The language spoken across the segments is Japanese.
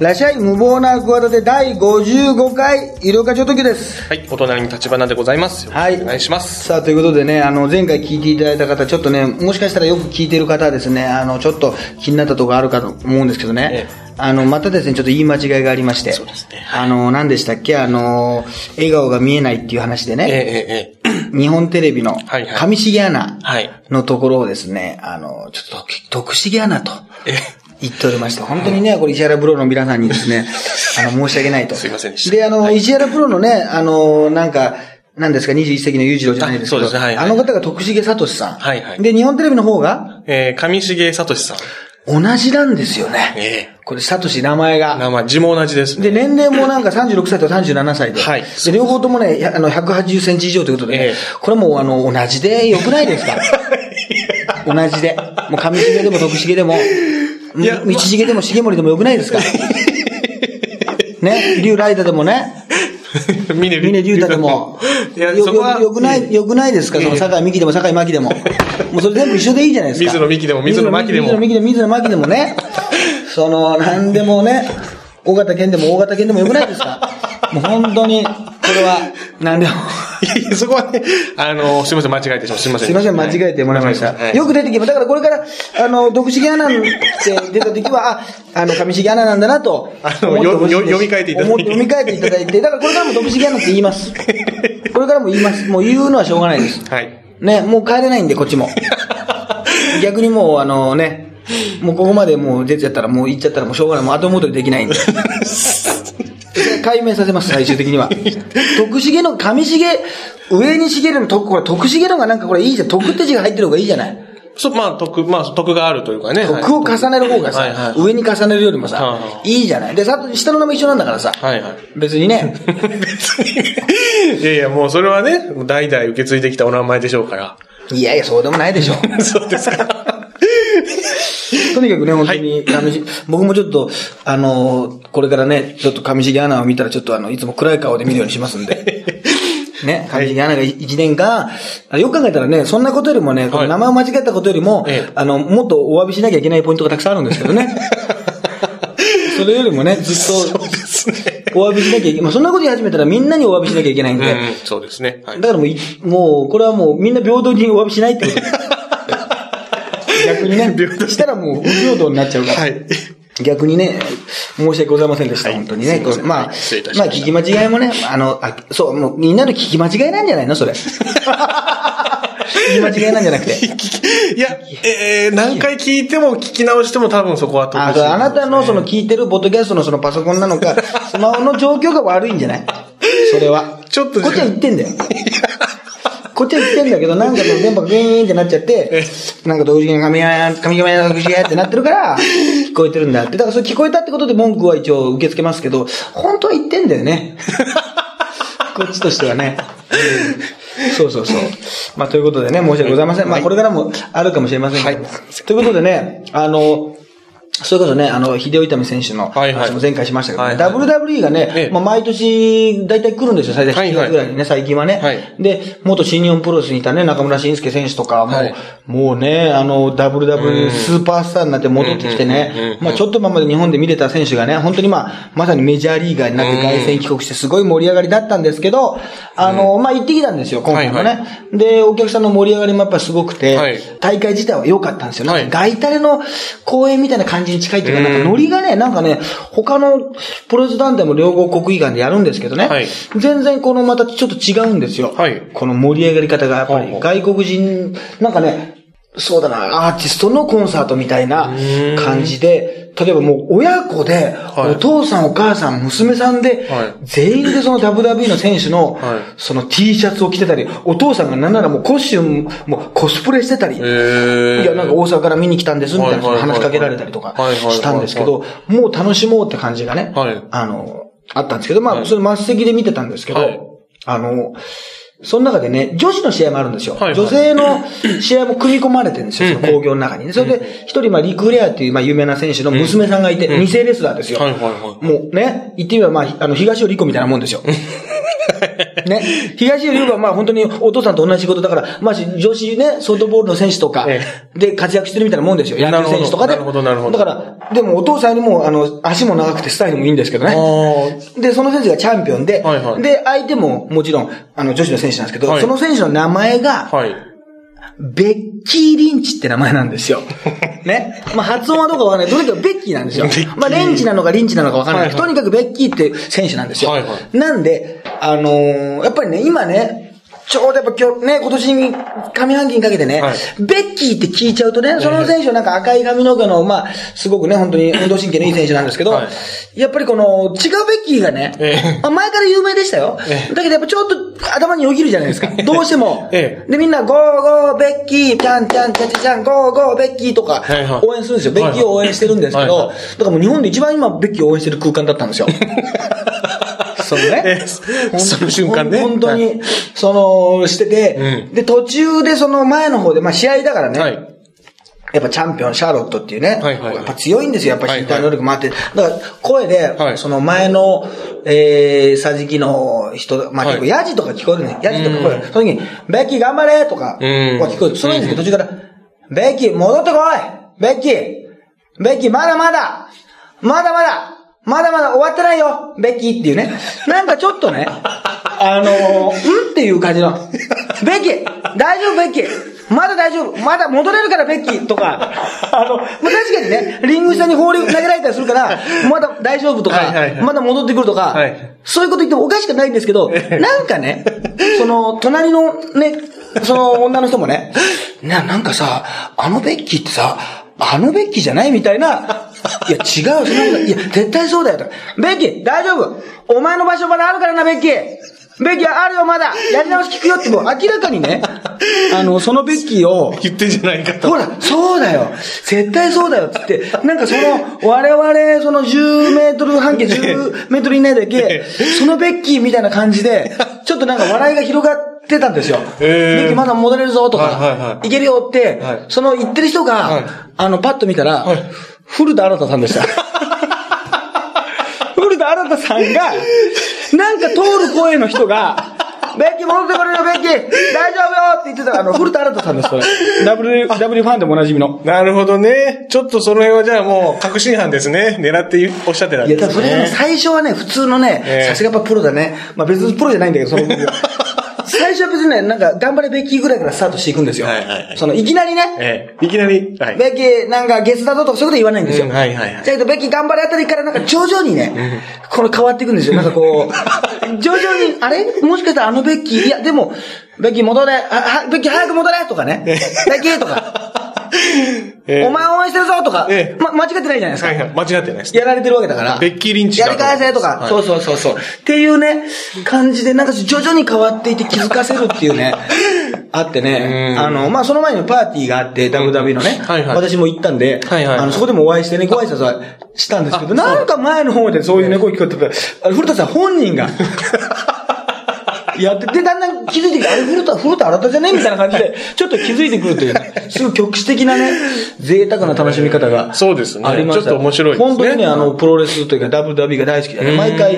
らっしゃい、無謀な企て第55回、医療課長時です。はい、お隣に立花でございます。よろしくお願いします。さあ、ということでね、あの、前回聞いていただいた方、ちょっとね、もしかしたらよく聞いている方はですね、あの、ちょっと気になったところあるかと思うんですけどね、えあの、またですね、ちょっと言い間違いがありまして、そうですね。あの、何でしたっけ、あの、笑顔が見えないっていう話でええね、えええ。日本テレビのはいはい。上重アナはい。のところをですね、あの、ちょっと徳徳重アナとええ言っておりまして、本当にね、これ石原プロの皆さんにですね、あの、申し訳ないと。すいませんでしたで、あの、石原プロのね、あの、なんか、なんですか、21世紀の裕次郎じゃないですけど、あそうですねはいはいあの方が徳重聡さん。はいはいで、日本テレビの方が、えー上重聡さん。同じなんですよね。えこれ、聡名前えが。名前、字も同じですで、ね。年齢もなんか36歳と37歳で。はいで、両方ともね、やあの、180センチ以上ということでね、ええこれもうあの、同じで良くないですか？同じで。もう上重でも徳重でも、いや道重でも重森でも良くないですか？ね、竜ライダーでもね、峰峰竜太でも、いや、よよよくない、よくないですか？その、坂井美紀でも坂井真紀でも。もうそれ全部一緒でいいじゃないですか。水野美紀でも水野真紀でも。水野美紀でも水野真紀でもね。その、なんでもね、大型犬でも大型犬でもよくないですか？もう本当に、これは、なんでも。いやいや、そこはね、あの、すいません、間違えてしま。すいません。すいません、間違えてもらいました。はいよく出てきます。だからこれから、あの、徳重アナって出た時は、あ、あの、上重アナなんだなと。あのよよ読み替えていただいて読み替えていただいて、だからこれからも徳重アナって言います。これからも言います。もう言うのはしょうがないです。はい。ね、もう帰れないんで、こっちも。逆にもう、あのね、もうここまでもう出ちゃったら、もう行っちゃったらもうしょうがない。もう後戻りできないんで。解明させます、最終的には。徳重の、上重、上に重るの徳、これ徳重のがなんかこれいいじゃん。徳って字が入ってる方がいいじゃない。そう、まあ、得、まあ、得があるというかね。はい徳を重ねる方がさ、はいはい上に重ねるよりもさ、はいいいじゃない。で、さ、下の名前一緒なんだからさ、はいはい。別にね、いやいや、もうそれはね、代々受け継いできたお名前でしょうから。いやいや、そうでもないでしょ。そうですか。とにかくね、本当に、上重僕もちょっと、あのこれからね、ちょっと上重アナを見たら、ちょっとあの、いつも暗い顔で見るようにしますんで。ね、上重アナが一年間、あよく考えたらね、そんなことよりもね、この名前を間違えたことよりも、ええあの、もっとお詫びしなきゃいけないポイントがたくさんあるんですけどね。それよりもね、ずっと、お詫びしなきゃいけない。まあ、そんなこと言い始めたらみんなにお詫びしなきゃいけないんで。うん、そうですね。はい。だからもうい、もう、これはもうみんな平等にお詫びしないってことです。逆にね、したらもう不平等になっちゃうから。はい。逆にね、申し訳ございませんでした、本当にね。まあまあ、聞き間違いもね、あの、あそう、もうみんなの聞き間違いなんじゃないのそれ。聞き間違いなんじゃなくて。いや、えー、何回聞いても聞き直しても多分そこはああなたのその聞いてるポッドキャストのそのパソコンなのか、スマホの状況が悪いんじゃない？それは。ちょっとこっちは言ってんだよ。こっちは言ってんだけど、なんかその電波がグイーンってなっちゃって、なんか同時に神山、神山や、神山ってなってるから、聞こえてるんだって。だからそれ聞こえたってことで文句は一応受け付けますけど、本当は言ってんだよね。こっちとしてはね。そうそうそう。まあ、ということでね、申し訳ございません。まあ、これからもあるかもしれませんけど。ということでね、あの、それこそね、あの、秀夫痛選手の話も前回しましたけど、はいはい。WWE がね、ええ。まあ、毎年、大体来るんですよ、最大7はいはい。月ぐらいにね、最近はね。はい。で、元新日本プロレスにいたね、中村慎介選手とかはもう、はいもうね、あの、WWE スーパースターになって戻ってきてね。ん、まあ、ちょっと前まで日本で見れた選手がね、本当にまあ、まさにメジャーリーガーになって凱旋帰国してすごい盛り上がりだったんですけど、あの、まあ、行ってきたんですよ、今回もね。はいはで、お客さんの盛り上がりもやっぱすごくて、はい。大会自体は良かったんですよ。なんかはい。ガイタレの公演みたいな感じに近いっていうか、なんかノリがね、なんかね、他のプロレス団体も両国国技館でやるんですけどね、はい。全然このまたちょっと違うんですよ。はい。この盛り上がり方がやっぱり外国人、なんかね、そうだな、アーティストのコンサートみたいな感じで、例えばもう親子で、はい。お父さんお母さん娘さんで、はい。全員でその WWE の選手の、はい。その T シャツを着てたり、お父さんがなんならもうコスチューム、もうコスプレしてたり、えー、いや、なんか大阪から見に来たんです、みたいな話しかけられたりとかしたんですけど、もう楽しもうって感じがね、はい。あの、あったんですけど、まあ、それ末席で見てたんですけど、はい。あの、その中でね、女子の試合もあるんですよ。はいはい女性の試合も組み込まれてるんですよ、その工業の中にね。それで、一人、まあ、リクレアっていう、まあ、有名な選手の娘さんがいて、二世レスラーですよ。はいはいはいもうね、言ってみれば、まあ、あの、東尾理子みたいなもんですよ。ね。東よりはまあ本当にお父さんと同じ仕事だから、まあ女子ね、ソフトボールの選手とかえで活躍してるみたいなもんですよ。野球選手とかで。なるほどなるほどだから、でもお父さんよりも、あの、足も長くてスタイルもいいんですけどね。あで、その選手がチャンピオンで、はいはいで、相手ももちろん、あの、女子の選手なんですけど、はいその選手の名前があ。、はい。ベッキー・リンチって名前なんですよ。ね。まあ発音はどうかわかんない。とにかくベッキーなんですよまあレンチなのかリンチなのかわかんないけど、はいとにかくベッキーって選手なんですよ。はいはなんで、あのーやっぱりね、今ね、ちょうどやっぱ今日ね、今年に上半期にかけてね、はいベッキーって聞いちゃうとね、その選手はなんか赤い髪の毛の、まあ、すごくね、本当に運動神経のいい選手なんですけど、はいやっぱりこの、違うベッキーがね、ええまあ前から有名でしたよ。ええだけどやっぱちょっと頭によぎるじゃないですか。どうしても。えで、みんな、ゴーゴーベッキー、ちゃんちゃんちゃんちゃんちゃん、ゴーゴーベッキーとか応援するんですよ。ベッキーを応援してるんですけど、はいはいだからもう日本で一番今、ベッキーを応援してる空間だったんですよ。そのね。えその瞬間ね。本当はい。に、その、してて、うんで、途中でその前の方で、まあ試合だからね、はい。やっぱチャンピオン、シャーロットっていうね、はいはいやっぱ強いんですよ、やっぱ身体能力もあって。だから、声で、はいその前の、えー、桟敷の人、まあはい結構ヤジとか聞こえるね。ヤジとか聞こえうんる。その時に、ベッキー頑張れとか、聞こえる。その時に途中から、ベッキー戻ってこいベッキーベッキーまだまだまだまだまだまだ終わってないよベッキーっていうね。なんかちょっとね、あのー、んっていう感じの。ベッキー大丈夫ベッキー。まだ大丈夫。まだ戻れるからベッキーとか、あの、まあ確かにね、リング下に放り投げられたりするから、まだ大丈夫とか、はいはいはい。まだ戻ってくるとか、はい。そういうこと言ってもおかしくないんですけど、なんかね、その、隣のね、その女の人もね、な、なんかさ、あのベッキーってさ、あのベッキーじゃないみたいな、いや、違う、そんなこといや、絶対そうだよと。ベッキー、大丈夫。お前の場所まであるからな、ベッキー。ベッキーあるよ、まだやり直し聞くよって、もう明らかにね、あの、そのベッキーを、言ってんじゃないかと。ほら、そうだよ。絶対そうだよ。つって、なんかその、我々、その10メートル半径10メートル以内だけ、そのベッキーみたいな感じで、ちょっとなんか笑いが広がってたんですよ。へーベッキーまだ戻れるぞとか、はいはいはいけるよって、はいその言ってる人が、はいあの、パッと見たら、はい古田新太さんでした。新太さんが、なんか通る声の人が、ベッキー戻ってこれよ、ベッキー大丈夫よって言ってた、あの、古田新太さんです、これ。W、W ファンでもおなじみの。なるほどね。ちょっとその辺はじゃあもう確信犯ですね。狙っておっしゃってたんいや、ですね。多分それ最初はね、普通のねえ、えさすがやっぱプロだね。まあ別にプロじゃないんだけど、そのは別にね、なんか、頑張れベッキーぐらいからスタートしていくんですよ。はいはいはいその、いきなりね、ええ。いきなり、はい。ベッキーなんかゲスだぞとかそういうこと言わないんですよ。うんはいはいはいだけど、ベッキー頑張れあたりからなんか徐々にね、この変わっていくんですよ。なんかこう、徐々に、あれ？もしかしたらあのベッキー、いや、でも、ベッキー戻れ、あ、はベッキー早く戻れとかね。ベッキーとか、ええお前応援してるぞとか、ええま、間違ってないじゃないですか。はいはい。間違ってないです。やられてるわけだから。ベッキーリンチだやり返せとか、はい。そうそうそうそう。っていうね、感じで、なんか徐々に変わっていって気づかせるっていうね、あってね、うん。あの、まあ、その前にパーティーがあって、WW のね、はいはい。私も行ったんで、はいはいあの、そこでもお会いしてね、ご挨拶はしたんですけど、あそう。なんか前の方でそういうね、声聞こえてて、あれ古田さん本人が、やって、で、だんだん気づいてきて、あれ、古田、古田新たじゃね？みたいな感じで、ちょっと気づいてくるというね、すごい局地的なね、贅沢な楽しみ方が。そうですね。ありました。ちょっと面白いですね。本当にね、あの、プロレスというか WW が大好きでね、うん。毎回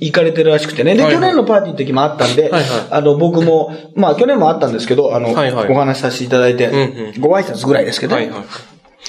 行かれてるらしくてね。で、はいはい。去年のパーティーの時もあったんで、はいはい。あの、僕も、まあ去年もあったんですけど、あの、はいはい。お話しさせていただいて、うんうん。ご挨拶ぐらいですけど、はいはい。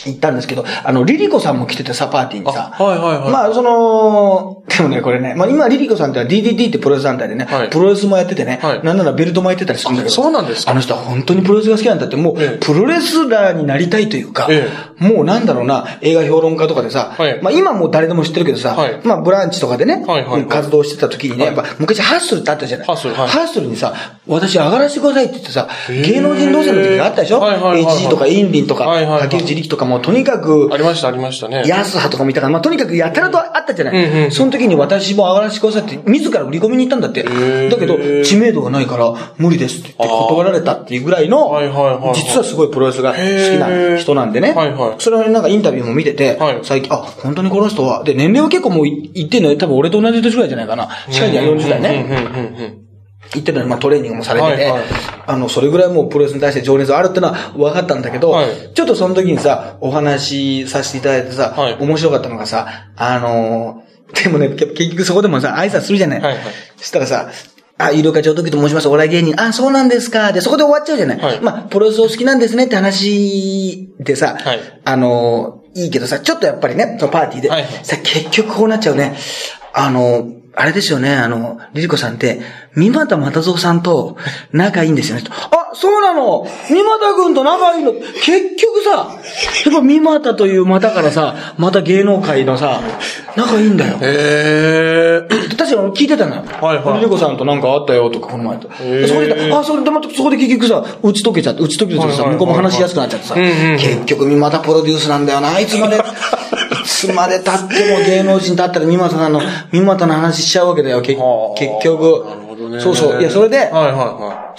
行ったんですけど、あの、リリコさんも来ててさ、パーティーにさ。あはいはいはい。まあ、その、でもね、これね、まあ今、リリコさんってのは DDT ってプロレス団体でね、はい。プロレスもやっててね、はい。なんならベルトもやってたりするんだけど、あそうなんですか。あの人は本当にプロレスが好きなんだって、もう、ええ。プロレスラーになりたいというか、えもうなんだろうな、映画評論家とかでさ、はい。まあ今もう誰でも知ってるけどさ、はい。まあブランチとかでね、はいはいはい。活動してた時にね、やっぱ昔ハッスルってあったじゃない。ハッスルはい。ハッスルにさ、私上がらせてくださいって言ってさ、芸能人同士の時があったでしょ、はいはいはいはい ?HG とかインリンとか、はいはいはい。竹内力とかもうとにかく、ありました、ありましたね。ヤスハとかもいたから、まあ、とにかくやたらとあったじゃない。うんうんうんその時に私も上がらせてくださいって、自ら売り込みに行ったんだって。ーだけど、知名度がないから、無理ですって言って断られたっていうぐらいの実はすごいプロレスが好きな人なんでね。はいはいそれをなんかインタビューも見ててはい、最近、あ、本当にこの人は、で、年齢は結構もうい言ってんのよ。多分俺と同じ年ぐらいじゃないかな。近いじゃん、40代ね。言ってるのに、まあトレーニングもされてて、はいはいあの、それぐらいもうプロレスに対して情熱あるってのは分かったんだけど、はいちょっとその時にさ、お話しさせていただいてさ、はい面白かったのがさ、あのーでもね、け結局そこでもさ、挨拶するじゃない。はいはいそしたらさ、あ、有料課長時と申します。お笑い芸人。あ、そうなんですか。で、そこで終わっちゃうじゃない。はいまあ、プロレスお好きなんですねって話でさ、はいあの、いいけどさ、ちょっとやっぱりね、そのパーティーで、はいさ、結局こうなっちゃうね。あの、あれですよね、あの、リリコさんって、三股又蔵さんと仲いいんですよね。あ、そうなの三股くんと仲いいの結局さ、やっぱ三股という股からさ、また芸能界のさ、仲いいんだよ。へー。確かに聞いてたのよ。はいはいリリコさんとなんかあったよとか、この前と。そこで、あ、それでまた、そこで結局さ、打ち解けちゃって、打ち解けてさ、はいはいはい向こうも話しやすくなっちゃってさ、結局三股プロデュースなんだよな、いつまで、いつまで経っても芸能人だったら三股さんの、三股の話しちゃうわけだよ、結局。ね。そうそう。いや、それで、はいは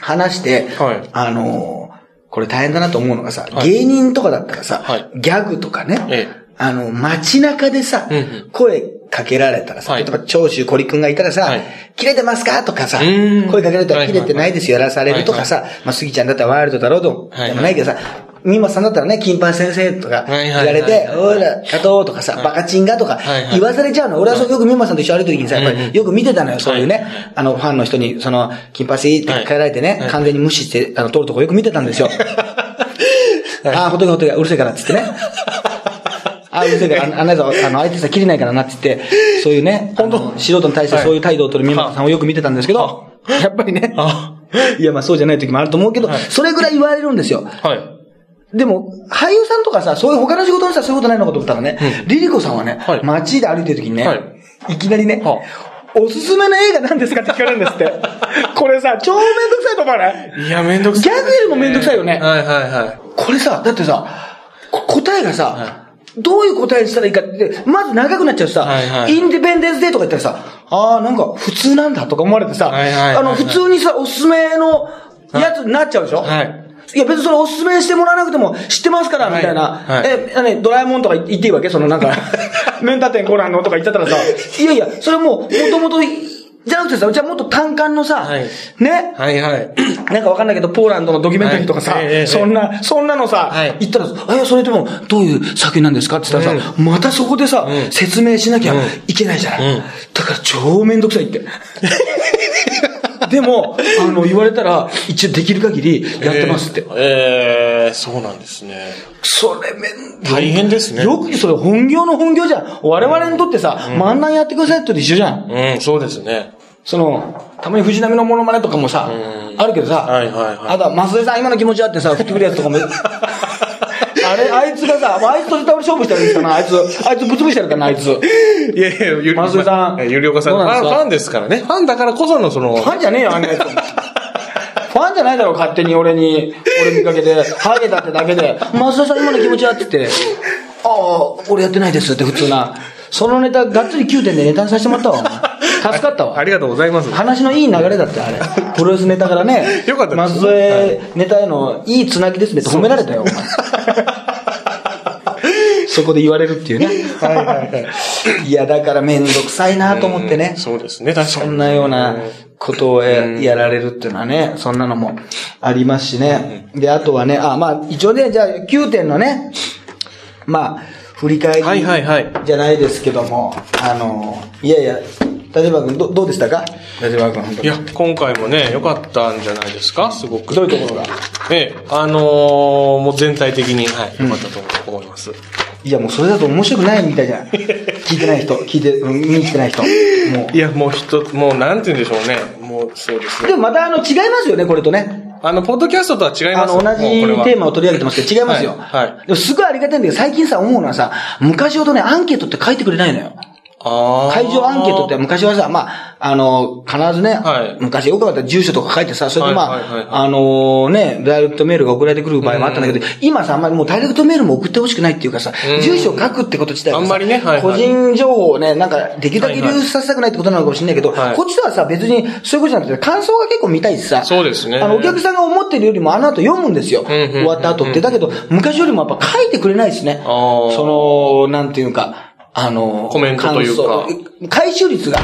話して、はい。あのーこれ大変だなと思うのがさ、はい。芸人とかだったらさ、はい。ギャグとかね、ええ。あの、街中でさ、うんうん。声かけられたらさ、はい。例えば長州小力くんがいたらさ、はい。切れてますか？とかさ、うん。声かけられたらはい切れてないですよ、やらされるとかさ、まあ、杉ちゃんだったらワイルドだろうと、はい。でもないけどさ、ミマさんだったらね、金八先生とかはい言われて、おいら、加藤とかさ、バカチンがとか言わされちゃうの。俺はそうよくミマさんと一緒に歩いた時にさ、やっぱりよく見てたのよ、そういうね。はい、あの、ファンの人に、その、金八って帰られてねは、い。完全に無視して、あの、通るとこよく見てたんですよ。ああ、ほっとけほっとけ、うるせえからっつってね。ああ、うるせえから、ああんなやつは、あの、相手さ、切れないからなって言って、そういうね、本当？素人に対してそういう態度を取る宮本さんをよく見てたんですけど、やっぱりねあ、いや、まあそうじゃない時もあると思うけど、はい。それぐらい言われるんですよ。い。はい。でも、俳優さんとかさ、そういう他の仕事の人はそういうことないのかと思ったらね、リリコさんはね、はい。街で歩いてる時にね、はい。い、きなりね、はおすすめの映画何ですかって聞かれるんですって。これさ、超めんどくさいと思わない？いや、めんどくさい。ギャグよりもめんどくさいよね。はいはいはい。これさ、だってさ、こ答えがさ、どういう答えにしたらいいかって、まず長くなっちゃうしさ、はいはいインディペンデンスデーとか言ったらさ、あーなんか普通なんだとか思われてさ、はいはいはいはい。あの、普通にさ、おすすめのやつになっちゃうでしょ？はい。いや別にそれおすすめしてもらわなくても知ってますから、はい。みたいな。はい。え、あね、ドラえもんとか言っていいわけ？そのなんか、メンタ店コナンのとか言っちゃったらさ、いやいや、それもう、もともと、じゃなくてさ、うちはもっと単管のさ、はい。ね、はいはい。なんかわかんないけど、ポーランドのドキュメンタリーとかさ、はいええええそんな、そんなのさ、はい。言ったら、あ、それでも、どういう作品なんですか？って言ったらさ、またそこでさ、うん。説明しなきゃいけないじゃない。うん。だから超めんどくさいって。でも、あの、言われたら、一応できる限りやってますって。えー、えーそうなんですね。それめん大変ですねよくそれ本業の本業じゃん。我々にとってさ、漫談やってくださいってと一緒じゃん。うん、そうですね。その、たまに藤波のモノマネとかもさ、あるけどさ、はいはいはいあとは、増江さん今の気持ちあってさ、振ってくるやつとかも、あれ、あいつがさ、あいつと絶対俺勝負したらいいかな、あいつ、あいつぶつぶしてやるからな、あいつ。フいやいや、ゆり松井さんゆりおかさんどうなんですか？ファンですからね。ファンだからこそのその、ァンじゃねえよ、あんなやつ。ファンじゃないだろ、勝手に俺に、俺見かけて、ハゲたってだけで、増田さん今の気持ちは？って言って、ああ、俺やってないですって普通な。そのネタ、がっつり9点でネタにさせてもらったわ、お前。助かったわ。ありがとうございます。話のいい流れだって、あれ。プロレスネタからね。よかったです松江ネタへのいいつなぎですねって褒められたよ、お前。そこで言われるっていうね。はいはいはい。いや、だからめんどくさいなと思ってね。そうですね、確かに。そんなようなことをややられるっていうのはね、そんなのもありますしね。で、あとはね、あ、まあ、一応ね、じゃあ9点のね、まあ、振り返りはいはいはいじゃないですけども、あの、いやいや、立場君ど、どうでしたか？立場君、本当に。いや、今回もね、良かったんじゃないですか、すごく。どういうところが？ええ、あのー、もう全体的に、はい、良かったと思います。いや、もうそれだと面白くないみたいじゃん。聞いてない人、聞いて、うん見に来てない人。もう。いや、もう一つ、もうなんて言うんでしょうね。もうそうですね。でもまたあの、違いますよね、これとね。あの、ポッドキャストとは違いますあの、同じテーマを取り上げてますけど、違いますよ。はいはいでもすごいありがたいんだけど、最近さ、思うのはさ、昔ほどね、アンケートって書いてくれないのよ。会場アンケートって昔はさ、まあ、あの、必ずね、はい。昔よくあったら住所とか書いてさ、それでまあ、はいはいはいはい。あのね、ダイレクトメールが送られてくる場合もあったんだけど、今さ、あんまりもうダイレクトメールも送ってほしくないっていうかさ、うん。住所を書くってこと自体がさあんまりねはいはい。個人情報をね、なんか、できるだけ流出させたくないってことなのかもしれないけど、はいこっちとはさ、別にそういうことじゃなくて、感想が結構見たいしさ、そうですね。あの、お客さんが思ってるよりもあの後読むんですよ。終わった後って。だけど、昔よりもやっぱ書いてくれないですね。その、なんていうか、あの、コメントというか回収率が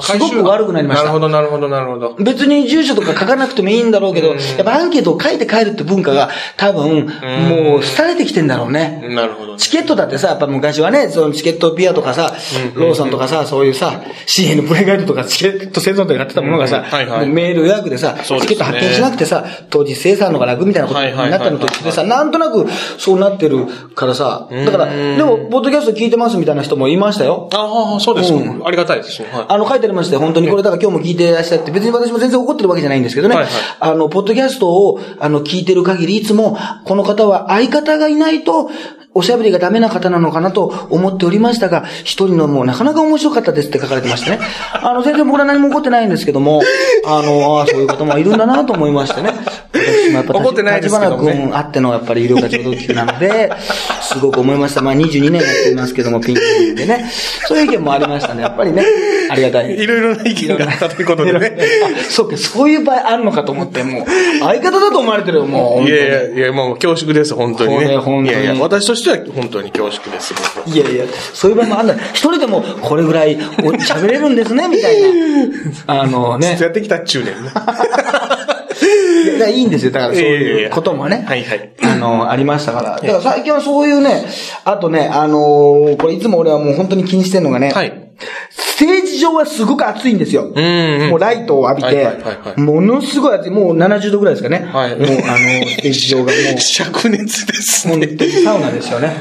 すごく悪くなりました。なるほど、なるほど、なるほど。別に住所とか書かなくてもいいんだろうけど、やっぱアンケートを書いて帰るって文化が多分、もう廃れてきてんだろうね。なるほど。チケットだってさ、やっぱ昔はね、そのチケットピアとかさ、ローソンとかさ、そういうさ、CN プレイガイドとかチケット生存とかやってたものがさ、うんはいはいメール予約でさ、チケット発見しなくてさ、当日生産のが楽みたいなことになったのと一緒でさ、なんとなくそうなってるからさ、だから、でも、ポッドキャスト聞いてますみたいな人もいましたよ。ああ、そうですか、うありがたいですね。はい。あの、書いてありましたよ。本当にこれ、だから今日も聞いていらっしゃって、別に私も全然怒ってるわけじゃないんですけどね。はいはいあの、ポッドキャストを、あの、聞いてる限り、いつも、この方は相方がいないと、おしゃべりがダメな方なのかなと思っておりましたが、一人のもうなかなか面白かったですって書かれてましてね。あの、全然僕ら何も怒ってないんですけども、あの、ああ、そういう方もいるんだなと思いましてね。私もやっぱ、怒ってないですけどね立花君あってのやっぱり医療課長同級なので、すごく思いました。まあ22年やっていますけども、ピンクでね。そういう意見もありましたね。やっぱりね、ありがたい。いろいろな意見があったということでね。あそうか、そういう場合あるのかと思って、もう、相方だと思われてるよ、もう。いやいや、いや、もう恐縮です、本当にね。これ本当にいやいや、私としては本当に恐縮です。僕はいやいや、そういう場合もあんだ。一人でもこれぐらいお 喋れるんですね、みたいな。あのね。やってきたっちゅうねんね。いやいやいいんですよ。だからそういうこともね。はいはい。あの、ありましたから。だから最近はそういうね、あとね、あのーこれいつも俺はもう本当に気にしてるのがね、はい。ステージ上はすごく暑いんですよ。うんうんもうライトを浴びてはいはいはいは、いものすごい暑い。もう70度ぐらいですかね。はいもうあの、ステージ上がもう。灼熱ですね。本当にサウナですよね。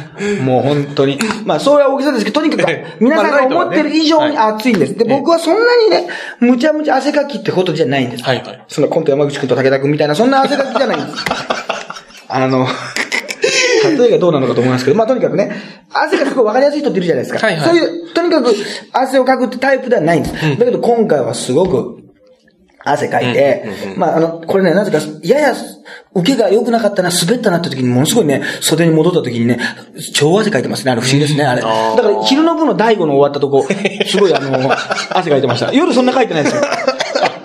もう本当に。まあ、そういう大きさですけど、とにかくええ、皆さんが思ってる以上にまあ暑いんです。で、僕はそんなにね、むちゃむちゃ汗かきってことじゃないんです。はいはいそのコント山口くんと武田くんみたいな、そんな汗かきじゃないんです。あの、例えがどうなのかと思いますけど、まあとにかくね、汗がすごい分かりやすい人っているじゃないですか。はいはいそういう、とにかく汗をかくってタイプではないんです。だけど今回はすごく、汗かいて、まあ、あの、これね、なぜか、やや、受けが良くなかったな、滑ったなって時に、ものすごいね、袖に戻った時にね、超汗かいてますね。あれ不思議ですね、あれ。だから、昼の部の第5の終わったとこ、すごいあの、汗かいてました。夜そんなかいてないですよ。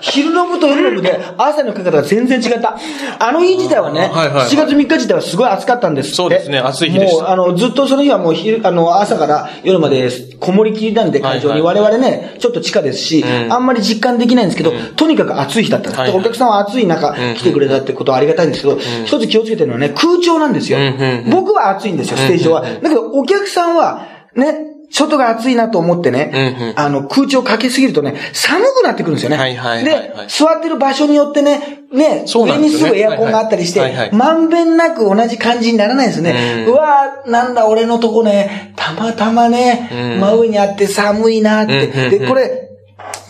昼の部と夜の部で、汗のかけ方が全然違った。あの日自体はね、はいはいはい7月3日自体はすごい暑かったんです。そうですね暑い日でもう、あの、ずっとその日はもう昼、あの、朝から夜までこもりきりなんで、会場に。はいはい我々ね、ちょっと地下ですし、うんあんまり実感できないんですけど、とにかく暑い日だった。はいはいお客さんは暑い中、来てくれたってことはありがたいんですけど、一つ気をつけてるのはね、空調なんですよ。うんうんうん僕は暑いんですよ、ステージ上は。だけど、お客さんは、ね、外が暑いなと思ってね、うんうん。あの、空調かけすぎるとね、寒くなってくるんですよね。はいはいはいはい。で、座ってる場所によってね、ね、そうな上にすぐエアコンがあったりして、はいはい。はいまんべんなく同じ感じにならないんですね。ううんわーなんだ、俺のとこね、たまたまね、うん。真上にあって寒いなって。うんうんうんで、これ、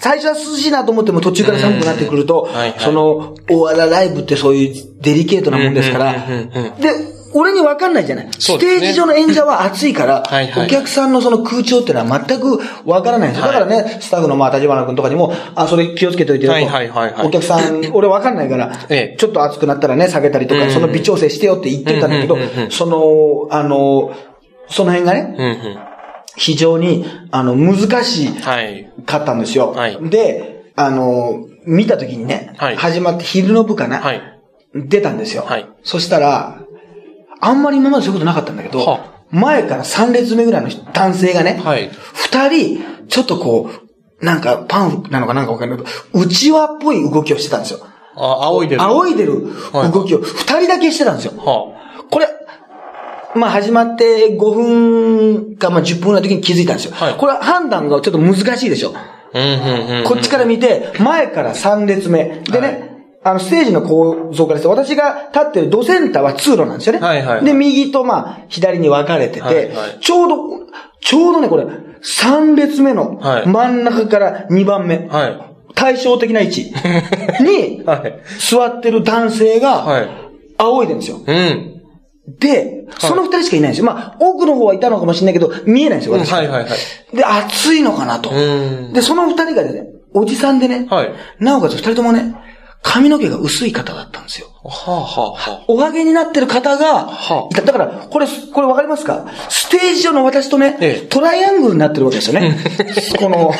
最初は涼しいなと思っても途中から寒くなってくると、はいはい。その、お笑いライブってそういうデリケートなもんですから、で、俺に分かんないじゃない。ねテージ上の演者は暑いから、はいはいお客さんのその空調っていうのは全く分からないんですよ。だからね、スタッフのまあ、立花君とかにも、あ、それ気をつけておいてよと。はいはいはいはいお客さん、俺分かんないから、ええちょっと暑くなったらね、下げたりとか、うんその微調整してよって言ってたんだけどその、あの、その辺がね、うんうん。非常に、あの、難しはい。かったんですよ。はいで、あの、見た時にね、はい始まって昼の部かな、はい。出たんですよ。はいそしたら、あんまり今までそういうことなかったんだけど、は前から3列目ぐらいの男性がね、はい二人、ちょっとこう、なんかパンフなのかなんかわかんないけど、内輪っぽい動きをしてたんですよ。あ、仰いでる。仰いでる動きを二人だけしてたんですよ。はこれ、まあ始まって5分かまあ10分ぐらいの時に気づいたんですよ。はいこれ判断がちょっと難しいでしょ。こっちから見て、前から3列目。でね、あの、ステージの構造からして、私が立ってるドセンターは通路なんですよね。はいはいで、右とまあ、左に分かれてて、はいはいちょうど、ちょうどね、これ、3列目のはい真ん中から2番目。はい。対照的な位置 にはい。座ってる男性が、はい。仰いでるんですよ。うん。で、その二人しかいないんですよ。まあ、奥の方はいたのかもしれないけど、見えないんですよ、私。はいはいはい。で、暑いのかなと。うん。で、その二人がですね、おじさんでね、はい。なおかつ二人ともね、髪の毛が薄い方だったんですよ。はあはあはおはげになってる方がは、いた。だから、これ、これわかりますか？ステージ上の私とね、ええトライアングルになってるわけですよね。この、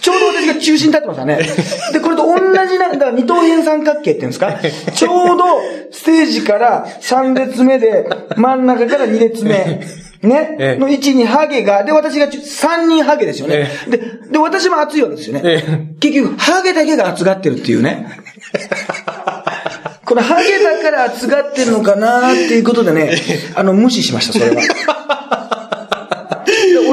ちょうど私が中心に立ってますよね。で、これと同じな、だから二等辺三角形っていうんですか？ちょうど、ステージから3列目で、真ん中から2列目。ね、ええの位置にハゲが、で、私が3人ハゲですよね。で、で、私も熱いわけですよね。え結局、ハゲだけが熱がってるっていうね。このハゲだから暑がってるのかなっていうことでね、あの、無視しました、それは。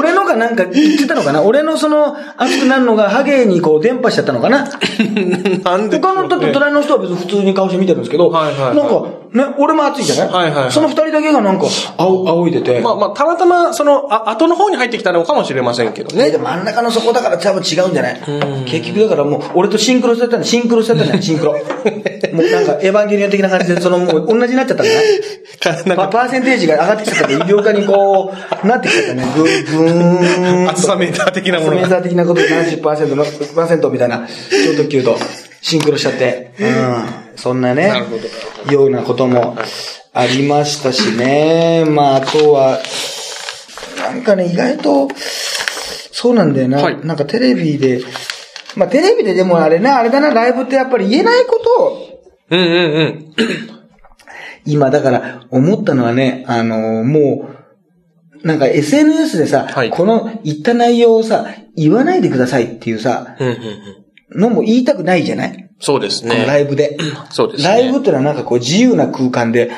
で俺のがなんか言ってたのかな？俺のその熱くなるのがハゲにこう伝播しちゃったのかな？なんで？他の、だって隣の人は別に普通に顔して見てるんですけど、はいはいはい。なんか、ね、俺も熱いじゃない？はいはいはい。その二人だけがなんか、あお、仰いでて。まあまあ、たまたま、その、あ、後の方に入ってきたのかもしれませんけどね、ね。で真ん中のそこだから多分違うんじゃない？結局だからもう、俺とシンクロしちゃったの、シンクロしちゃったね、シンクロ。もうなんか、エヴァンゲリオン的な感じで、そのもう同じになっちゃったんだね。パパーセンテージが上がってきちゃったんで、医療科にこう、なってきちゃったね。ぐーんと。厚さメーター的なものが。メーター的なことで70%の、パーセントみたいな、超特急とシンクロしちゃって。うん。そんなねなようなこともありましたしね。まあ、あとは、なんかね、意外と、そうなんだよな。はいなんかテレビで、まあテレビででもあれな、あれだな、ライブってやっぱり言えないことを、うんうんうん。今だから思ったのはね、あのもう、なんか SNS でさ、はいこの言った内容をさ、言わないでくださいっていうさ、うんうんうん。のも言いたくないじゃない？そうですこのラね。イブで。そうですね。ライブってのはなんかこう自由な空間で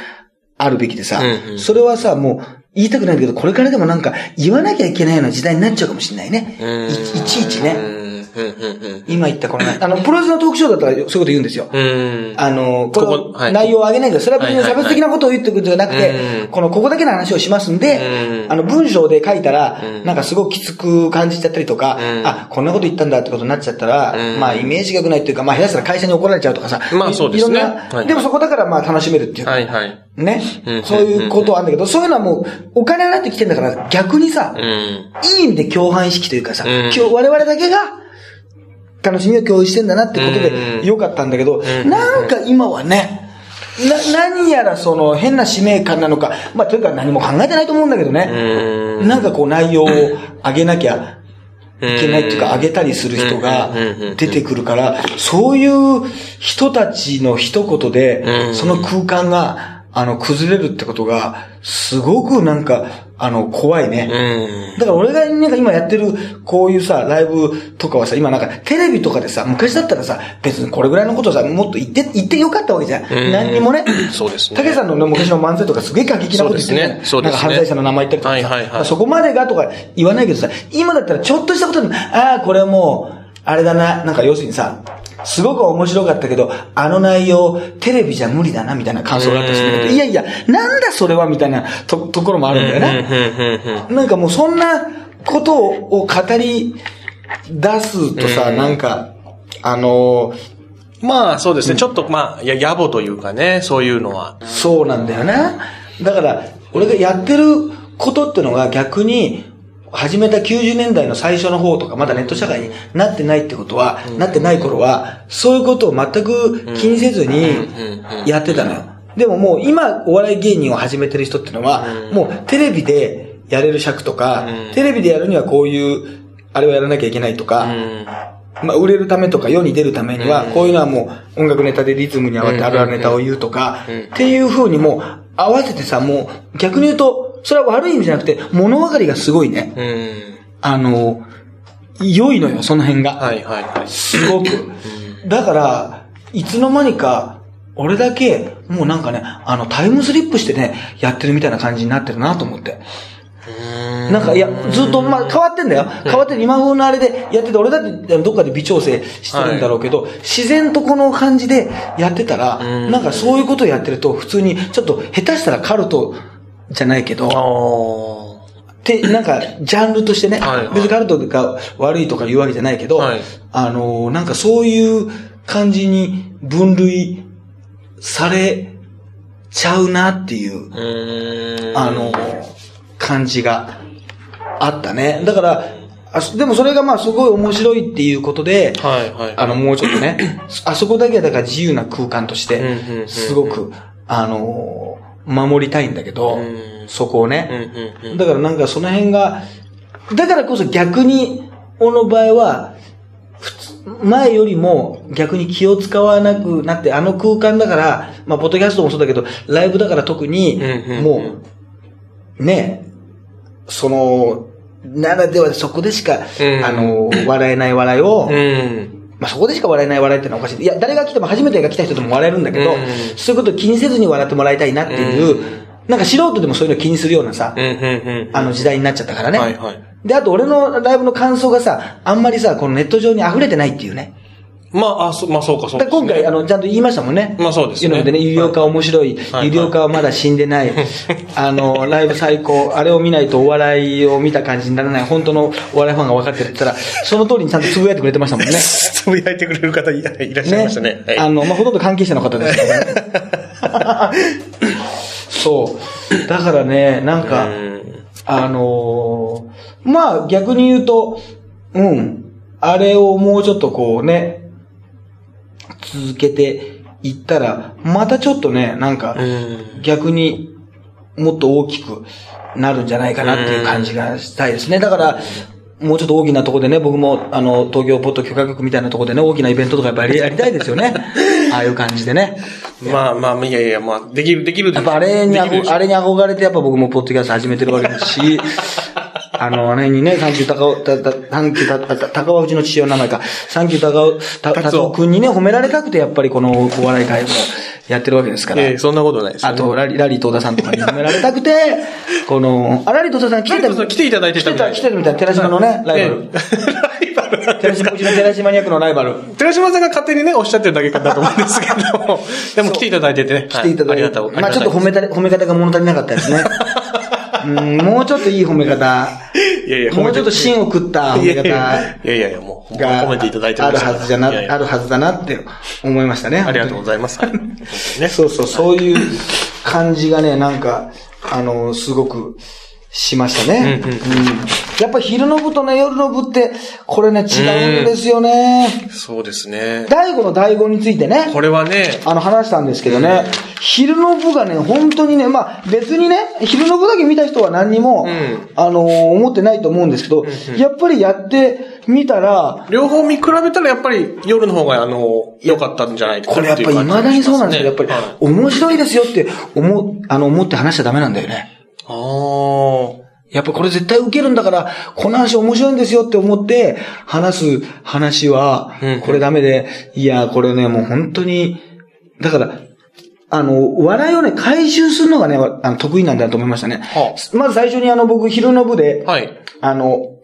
あるべきでさ、うんうんそれはさ、もう言いたくないけど、これからでもなんか言わなきゃいけないような時代になっちゃうかもしれないね。いちいちね。今言ったこの、あの、プロレスのトークショーだったらそういうこと言うんですよ。うん。あの、ここの内容を上げないで、それは別に差別的なことを言ってくるんじゃなくうん。て、この、ここだけの話をしますんでう、ん。あの、文章で書いたらう、ん。なんかすごくきつく感じちゃったりとかう、ん。あ、こんなこと言ったんだってことになっちゃったらう、ん。まあ、イメージが良くないっていうか、まあ、下手したら会社に怒られちゃうとかさ、まあそうですね。いろんな、はい。でもそこだからまあ楽しめるっていう。かはいはい。ね。うん。そういうことはあるんだけど、そういうのはもう、お金払ってきてんだから、逆にさう、ん。いい意味で共犯意識というかさ、うん。今日我々だけが楽しみを共有してんだなってことうん。でよかったんだけど、ん。なんか今はね、な、何やらその変な使命感なのか、まあというか何も考えてないと思うんだけどね、うん。なんかこう内容を上げなきゃいけないっていうか、上げたりする人が出てくるから、そういう人たちの一言でう、ん。その空間が、あの、崩れるってことが、すごくなんか、あの、怖いね。うん。だから俺がなんか今やってるこういうさ、ライブとかはさ、今なんかテレビとかでさ、昔だったらさ、別にこれぐらいのことさ、もっと言って、言ってよかったわけじゃん。ん何にも ね。そうですね竹さんのね、昔の漫才とかすげえ過激なこと言ってるじゃないそうですねそうですねなんか犯罪者の名前言ったりとかさ。はいはいはいまあそこまでがとか言わないけどさ、今だったらちょっとしたことに、ああ、これもう、あれだな、なんか要するにさ、すごく面白かったけど、あの内容、テレビじゃ無理だな、みたいな感想があったりするんだけど、いやいや、なんだそれは、みたいなとところもあるんだよね。うんうんうんなんかもうそんなことを語り出すとさ、うんなんか、あのまあそうですね。ちょっとまあ、や、野暮というかね、そういうのは。そうなんだよな。だから、俺がやってることってのが逆に、始めた90年代の最初の方とか、まだネット社会になってないってことは、なってない頃は、そういうことを全く気にせずにやってたのよ。でももう今お笑い芸人を始めてる人ってのは、もうテレビでやれる尺とか、テレビでやるにはこういう、あれをやらなきゃいけないとか、うん。まあ、売れるためとか世に出るためには、こういうのはもう音楽ネタでリズムに合わせてあるあるネタを言うとか、っていう風にもう合わせてさ、もう逆に言うと、それは悪い意味じゃなくて、物分かりがすごいね。うん。あの、良いのよ、その辺が。はいはいはい。すごく。だから、いつの間にか、俺だけ、もうなんかね、あの、タイムスリップしてね、やってるみたいな感じになってるなと思って。なんか、いや、ずっと、まあ、変わってんだよ。変わってる今風のあれでやってて、俺だってどっかで微調整してるんだろうけど、自然とこの感じでやってたら、んなんかそういうことをやってると、普通に、ちょっと下手したらカルトじゃないけど、て、なんか、ジャンルとしてね、はいはい別にカルトが悪いとか言うわけじゃないけど、はいあのー、なんかそういう感じに分類されちゃうなっていう、あ。うん。あのー、感じがあったね。だから、あそでもそれがまあすごい面白いっていうことで、はいはい。あの、もうちょっとね、あそこだけはだから自由な空間として、んすごく、あのー、守りたいんだけどうん、そこをね。うんうんうん。だからなんかその辺が、だからこそ逆に、俺の場合は、前よりも逆に気を使わなくなって、あの空間だから、まあ、ポッドキャストもそうだけど、ライブだから特にもう、ね、その、ならではそこでしか、うんあの、笑えない笑いを、うん。まあ、そこでしか笑えない笑いってのはおかしい。いや、誰が来ても初めてが来た人でも笑えるんだけど、うんそういうことを気にせずに笑ってもらいたいなっていう、なんか素人でもそういうの気にするようなさ、うん、うん、うん。あの時代になっちゃったからね。はいはいで、あと俺のライブの感想がさ、あんまりさ、このネット上に溢れてないっていうね。まあ、あ、そまあそうか、そうか。だから今回、あの、ちゃんと言いましたもんね。まあそうですねいうのでね、有料化面白い、はい有料化はまだ死んでない、あの、ライブ最高、あれを見ないとお笑いを見た感じにならない、本当のお笑いファンが分かってるって言ったら、その通りにちゃんとつぶやいてくれてましたもんね。つぶやいてくれる方いいらっしゃいましたね。はいあの、まあ、ほとんど関係者の方ですからね。そう。だからね、なんか、うんあのーまあ逆に言うと、うん、あれをもうちょっとこうね、続けていったら、またちょっとね、なんかうん。逆にもっと大きくなるんじゃないかなっていう感じがしたいですね。だから、もうちょっと大きなところでね、僕も、あの、東京ポッド許可局みたいなところでね、大きなイベントとかやっぱりやりたいですよね。ああいう感じでね。まあまあ、いやいや、まあ、できる、できる。やっぱあれにあれに憧れてやっぱ僕もポッドキャスト始めてるわけですし、あの、あれにね、サンキュー高尾、た、た、サンキューた、た、高尾うちの父親の名前か、サンキュー高尾、た、達夫達夫君にね、褒められたくてやっぱりこのお笑い会もやってるわけですから。ええ、そんなことないですよあと、ラリ、ラリー東田さんとかに褒められたくて、この、あ、ラリー東田さん来てた、来ていただいて来てた、来てるみたいな、寺島のね、ライバル。え えライバル寺島、うちの寺島役のライバル。寺島さんが勝手にね、おっしゃってるだけだと思うんですけど も、でも来ていただいててね。来ていただいて、はいありがとう。まあちょっと褒めた、褒め方が物足りなかったですね。うん、もうちょっといい褒め方。いやいや、もうちょっと芯を食った褒め方いやいやいやもう、が褒めていただいてあるはずじゃな、あるはずだなって思いましたね。ありがとうございます。ね。そうそう、そういう感じがね、なんか、あの、すごくしましたね。うんうんやっぱ昼の部とね、夜の部って、これね、違うんですよね。そうですね。第五の第五についてね。これはね、あの話したんですけどね、昼の部がね、本当にね、まあ別にね、昼の部だけ見た人は何にも、うんあのー思ってないと思うんですけど、やっぱりやってみたら、両方見比べたらやっぱり夜の方が、あの、良かったんじゃないかこれやっぱり未だにそうなんですけど、やっぱりはい面白いですよって思う、あの、思って話しちゃダメなんだよね。ああ。やっぱこれ絶対受けるんだから、この話面白いんですよって思って話す話はうん、これダメで、いや、これね、もう本当に、だから、あの、笑いをね、回収するのがね、あの得意なんだと思いましたね。はまず最初にあの、僕、昼の部で、はい。あの、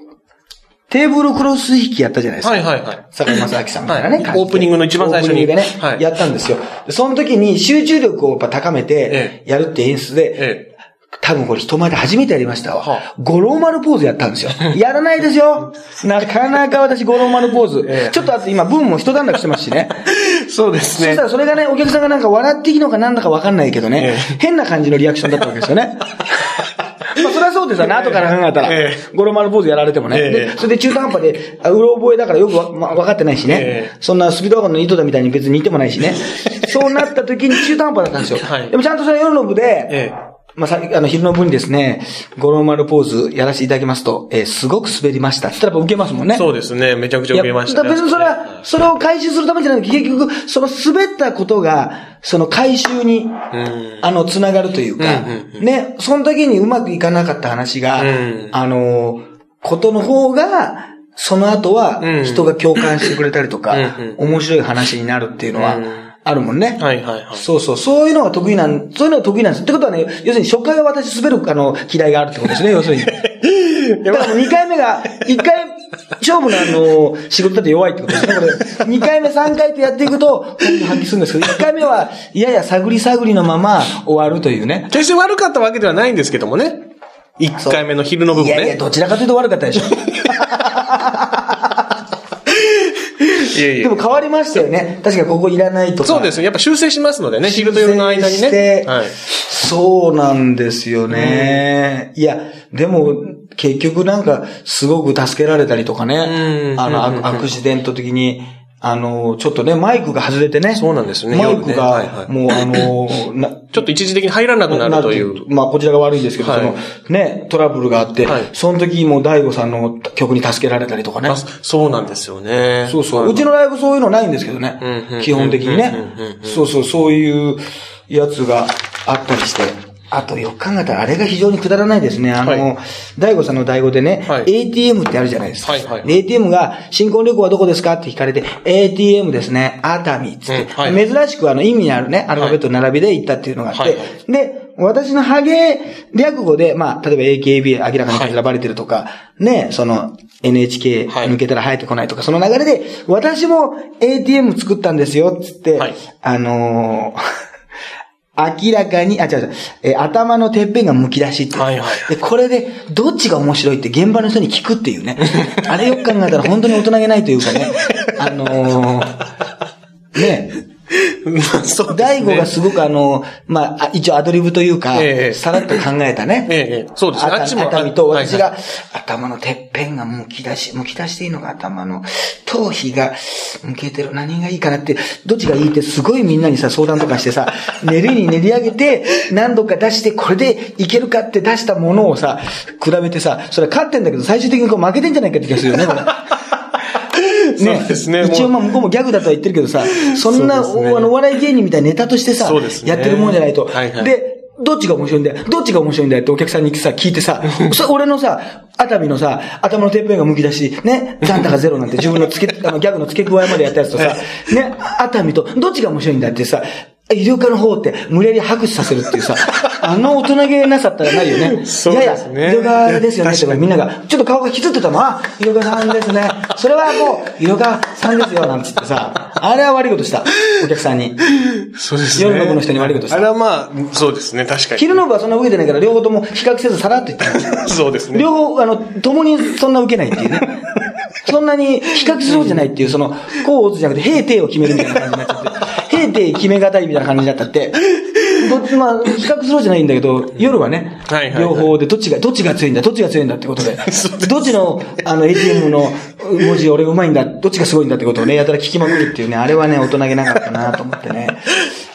テーブルクロス引きやったじゃないですか。はいはいはい。坂井正明さんみたいなね、はいオープニングの一番最初にオープニングでね、はいやったんですよ。でその時に集中力をやっぱ高めてえ、やるって演出で、ええ。多分これ人前で初めてやりましたわ。は五郎丸ポーズやったんですよ。やらないですよ。なかなか私五郎丸ポーズ。ええちょっとあと今、ブームも一段落してますしね。そうですねそした。らそれがね、お客さんがなんか笑っていいのかなんだかわかんないけどね、え変な感じのリアクションだったわけですよね。まあ、それはそうですよね。後から考えたらえ。五郎丸ポーズやられてもね。ええで、それで中途半端で、あうろ覚えだからよくわ、まあ、分かってないしね。ええそんなスピードワゴンの井戸田みたいに別に似てもないしね。そうなった時に中途半端だったんですよ。はいでもちゃんとその夜の部で、えまあ、さあの、昼の部にですね、五郎丸ポーズやらせていただきますと、えーすごく滑りました。って言ったらやっぱ受けますもんね。え。そうですね。めちゃくちゃ受けましたね。別にそれは、それを回収するためじゃなくて、結局、その滑ったことが、その回収に、うん。あの、つながるというか、ね、その時にうまくいかなかった話が、うんあの、ことの方が、その後はうん人が共感してくれたりとか、うん面白い話になるっていうのはうんあるもんね。はいはいはい。そうそう、そういうのが得意なん、そういうのが得意なんです。ってことはね、要するに初回は私滑る、あの、嫌いがあるってことですね、要するに。だからもう2回目が、1回、勝負のあの、仕事だと弱いってことですね、これ。2回目、3回とやっていくと、本当に発揮するんですけど、1回目は、やや探り探りのまま終わるというね。決して悪かったわけではないんですけどもね。一回目の昼の部分いやいや、ね。どちらかというと悪かったでしょ。でも。変わりましたよね。確かにここいらないとか。そうですね。やっぱ修正しますのでね。昼と夜の間にね。はい。そうなんですよね。いや、でも、結局なんか、すごく助けられたりとかね。うんあの、アクシデント的に、あの、ちょっとね、マイクが外れてね。そうなんですねマイク夜ねはいはいが、もうあの、な、ちょっと一時的に入らなくなるという。まあ、こちらが悪いんですけど、はいその、ね、トラブルがあって、はいその時も大悟さんの曲に助けられたりとかねあ。そうなんですよね。そうそう。はいうちのライブそういうのないんですけどね。基本的にね。そうそう、そういうやつがあったりして。あと、よく考えたら、あれが非常にくだらないですね。あの、はい。大悟さんの大悟でね、はい。ATM ってあるじゃないですか。はいはい。で ATM が、新婚旅行はどこですかって聞かれて、ATM ですね、熱海っつって、うんはい。珍しくあの意味にあるね、アルファベットの並びで言ったっていうのがあって、はいはで、私のハゲ略語で、まあ、例えば AKB 明らかに選ばれてるとか、ね、その NHK はい。抜けたら生えてこないとか、その流れで、私も ATM 作ったんですよ、つって、はい。あのー明らかに、あ、違う違う、えー頭のてっぺんが剥き出しって。はいはいで、これで、どっちが面白いって現場の人に聞くっていうね。あれよく考えたら本当に大人げないというかね。あのーね、まあそう。大悟がすごくあの、まあ、あ一応アドリブというか、ええさらっと考えたね。ええええそうですね熱あっちも熱海とはい私が、頭のてっぺんが剥き出し、剥き出していいのか、頭の頭皮が剥けてる。何がいいかなって、どっちがいいってすごいみんなにさ、相談とかしてさ、練りに練り上げて、何度か出して、これでいけるかって出したものをさ、比べてさ、それ勝ってんだけど、最終的にこう負けてんじゃないかって気がするよね、これ。そうですね。一応まあ向こうもギャグだとは言ってるけどさ、そんな、ねあの、お笑い芸人みたいなネタとしてさ、そうですね。やってるもんじゃないと。はいはい。で、どっちが面白いんだよ。どっちが面白いんだよってお客さんにさ、聞いてさ、そ俺のさ、熱海のさ、頭のてっぺんが剥き出し、ね、残高ゼロなんて自分の付け、あの、ギャグの付け加えまでやったやつとさ、ね、熱海と、どっちが面白いんだってさ、医療科の方って無理やり拍手させるっていうさ、あの大人げなさったらないよね。そういやいや、ですね医療科ですよねってみんなが、ちょっと顔が引きつってたのあ、医療科さんですね。それはもう、医療科さんですよ、なんつってさ、あれは悪いことした。お客さんに。そうですね。夜の部の人に悪いことしたあれはまあ、そうですね、確かに。昼の部はそんな受けてないから、両方とも比較せずさらっと言ったのそうですね。両方、あの、共にそんな受けないっていうね。そんなに比較するじゃないっていう、その、こう打つじゃなくて、平定を決めるみたいな感じになっちゃって、決めがたいみたいな感じになったって、どっち、まあ、比較するじゃないんだけど、夜はね、はいはいはい両方でどっちが、どっちが強いんだ、どっちが強いんだってことで、ですどっちの、あの、ATM の文字俺が上手いんだ、どっちがすごいんだってことをね、やたら聞きまくるっていうね、あれはね、大人げなかったなと思ってね。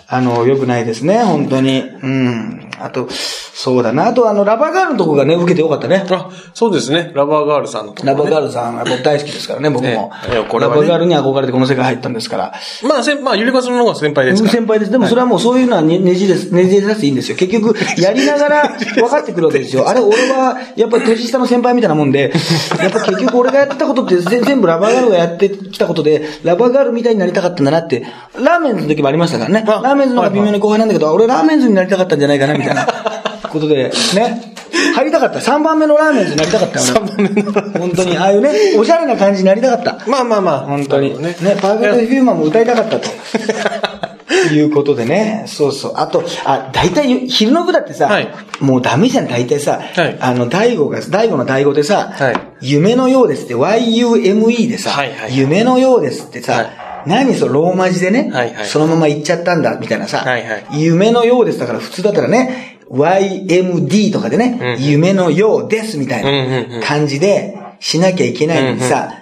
あの、良くないですね、本当に。うん。あと、そうだな。あと、あの、ラバーガールのとこがね、受けてよかったね。あ、そうですね。ラバーガールさんのとこねバーガールさんは僕大好きですからね、僕も。ええいやこれはねラバーガールに憧れてこの世界入ったんですから。まあ、先まあ、ゆりかさんの方が先輩ですから。先輩です。でもそれはもうそういうのはねねじです、ねじ出していいんですよ。結局、やりながら分かってくるわけですよ。あれ、俺は、やっぱり年下の先輩みたいなもんで、やっぱ結局俺がやったことって全全部ラバーガールがやってきたことで、ラバーガールみたいになりたかったんだなって、ラーメンズの時もありましたからね。あラーメンズの方が微妙に後輩なんだけど、俺ラーメンズになりたかったんじゃないかな、みたいなことで、ね。入りたかった。3番目のラーメンズになりたかったよ、俺。本当に、ああいうね、おしゃれな感じになりたかった。まあまあまあ。本当に。ねね、。パーフェクトヒューマンも歌いたかったと。いうことでね。そうそう。あと、あ、大体、昼の部だってさ、はいもうダメじゃん、大体さ。はいあの、大悟が、大悟の大悟でさ、はい夢のようですって、YUME でさ、はいはい夢のようですってさ、はい何そのローマ字でね、はいはいそのまま言っちゃったんだ、みたいなさ、はいはい夢のようですだから普通だったらね、YMD とかでね、うん夢のようですみたいうんうんうなん感じでしなきゃいけないのにさ、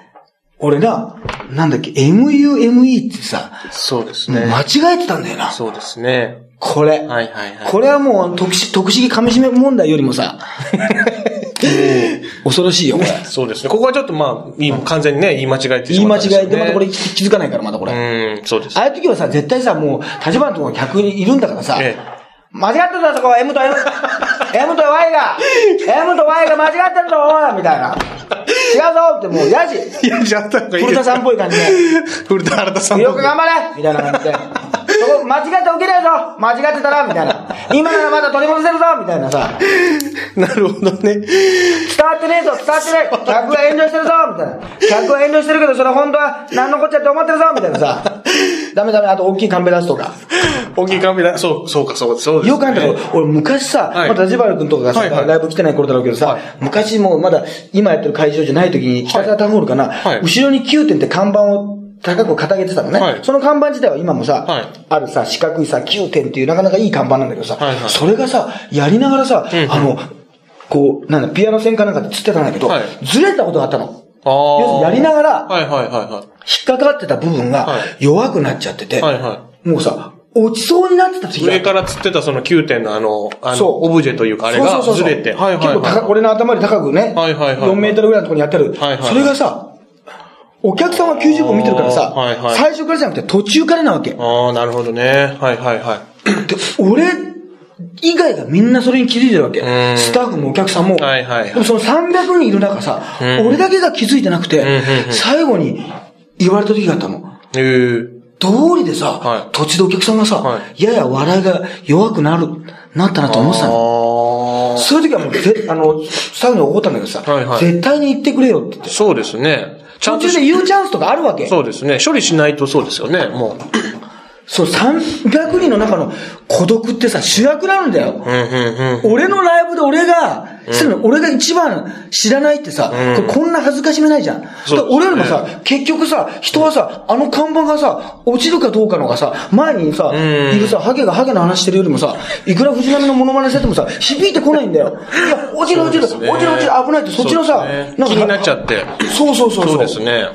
俺な、なんだっけ、MUME ってさ、そうですね。間違えてたんだよな。そうですね。これ。はいはいはい。これはもう、特殊、特殊噛み締め問題よりもさ、恐ろしいよ、これ。そうですね。ここはちょっとまあ、いい完全にね、言い間違えて言い間しまったんですよね。違えて、またこれ気気づかないから、またこれ。うん、そうです。ああいう時はさ、絶対さ、もう、立花のところ客にいるんだからさ、え間違ってるぞ、そこは M と M、M と Y が、M と Y が間違ってるぞ、おいみたいな。違うぞってもう、やじ。や、じゃあった方がいい古田さんっぽい感じで。古田新田さんよく頑張れみたいな感じで。そこ、間違って受けないぞ間違ってたらみたいな。今ならまだ取り戻せるぞみたいなさ。なるほどね。伝わってねえぞ伝わってない客は遠慮してるぞみたいな。客は遠慮してるけど、それ本当は何のこっちゃって思ってるぞみたいなさ。ダメダメ、あと大きいカンペ出すとか。大きいカンペだ。そう、そうか、そう、そうです、ね。よくあるんだけど、俺昔さ、はいまだ立花君とかがさ、はいはいライブ来てない頃だろうけどさ、はい昔もうまだ今やってる会場じゃない時に、北沢タウンホールかな、はい後ろに9点って看板を高く掲げてたのね。はいその看板自体は今もさ、はいあるさ、四角いさ、9点っていうなかなかいい看板なんだけどさ、はいはいそれがさ、やりながらさ、んあの、こう、なんだ、ピアノ線かなんかで釣ってたんだけど、はいずれたことがあったの。要するにやりながら、はいはいはいは引っかかってた部分がはい弱くなっちゃってて、い。はいはもうさ、落ちそうになってた時上から釣ってたその9点のあの、あの、オブジェというか、あれがそうそうそうずれて。はいはい結構高。俺の頭より高くね、はいはいはい4メートルぐらいのところにやってる。はいはいそれがさ、お客さんは90分見てるからさ、はいはい最初からじゃなくて途中からなわけ。で、ああ、なるほどね。はいはいはい。俺、以外がみんなそれに気づいてるわけ。んスタッフもお客さんも。はいはいはいでもその300人いる中さ、うん俺だけが気づいてなくて、最後に言われた時があったの。えー、通りでさ、はい土地でお客さんがさ、はやや笑いが弱くなる、なったなと思ってたの。あそういう時はもうぜ、あの、スタッフに怒ったんだけどさ、はいはい絶対に言ってくれよって言って。ーそうですね。ちゃんと途中で言うチャンスとかあるわけ？そうですね。処理しないとそうですよね、もう。そう、300人の中の孤独ってさ、主役なんだよ。俺のライブで俺が、つまり俺が一番知らないってさ、こんな恥ずかしめないじゃん。俺らもさ、結局さ、人はさ、あの看板がさ、落ちるかどうかのがさ、前にさ、んいるさ、ハゲがハゲの話してるよりもさ、いくら藤波のモノマネしててもさ、響いてこないんだよ。いや、落ちる落ちる、落ちる落ちる、危ないって、そっちのさ、そうですね気になっちゃって。そうそうそう。そうですね。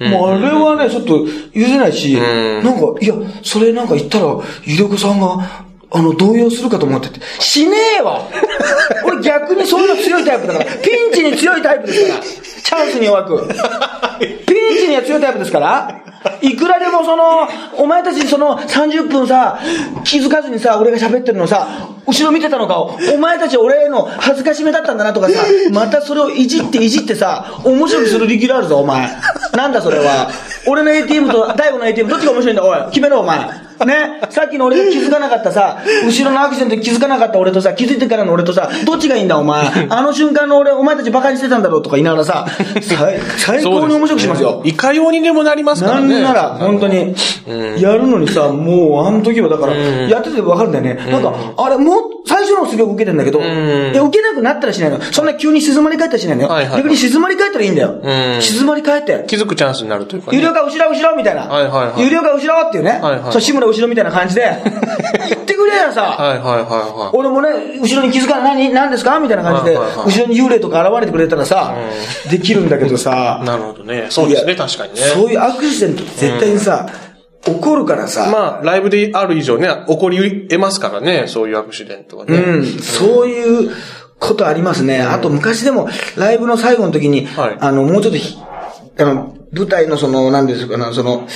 もうあれはね、ちょっと許せないし、なんか、いや、それなんか言ったら、ゆりおこさんが、あの、動揺するかと思ってて、しねえわ俺逆にそういうの強いタイプだから、ピンチに強いタイプですから、チャンスに弱く。ピンチには強いタイプですから、いくらでもその、お前たちその30分さ、気づかずにさ、俺が喋ってるのさ、後ろ見てたのか、お前たち俺への恥ずかしめだったんだなとかさ、またそれをいじっていじってさ、面白くする力あるぞ、お前。なんだそれは。俺の ATM と大悟の ATM どっちが面白いんだ、おい。決めろ、お前。ね。さっきの俺が気づかなかったさ、後ろのアクシデントに気づかなかった俺とさ、気づいてからの俺とさ、どっちがいいんだ、お前。あの瞬間の俺、お前たちバカにしてたんだろうとか言いながらさ、最最高に面白くしますよ。いかようにでもなりますかなんらね。なら、本当に、やるのにさ、もう、あの時はだから、やっててわかるんだよね。なんか、あれ、もう、最初のすげえ受けてんだけど、いや、受けなくなったらしないの。そんな急に静まり返ったりしないのよ。逆に静まり返ったらいいんだよ。うん静まり返って。気づくチャンスになるというか、有料か後ろ後ろみたいな。有料か後ろっていうね。そう、志村後ろみたいな感じで、言ってくれやさ。はいはいはいは俺もね、後ろに気づかない、何、何ですか？みたいな感じで、はいはいはい後ろに幽霊とか現れてくれたらさ、できるんだけどさい。、なるほどね。そうですね、確かにね。そういうアクシデントって絶対にさ、起こるからさ、まあ、ライブである以上ね、起こり得ますからね、そういうアクシデントはね。うん、そういうことありますね。あと昔でも、ライブの最後の時に、はいあの、もうちょっとひ、あの、舞台のその、なんですかね、その、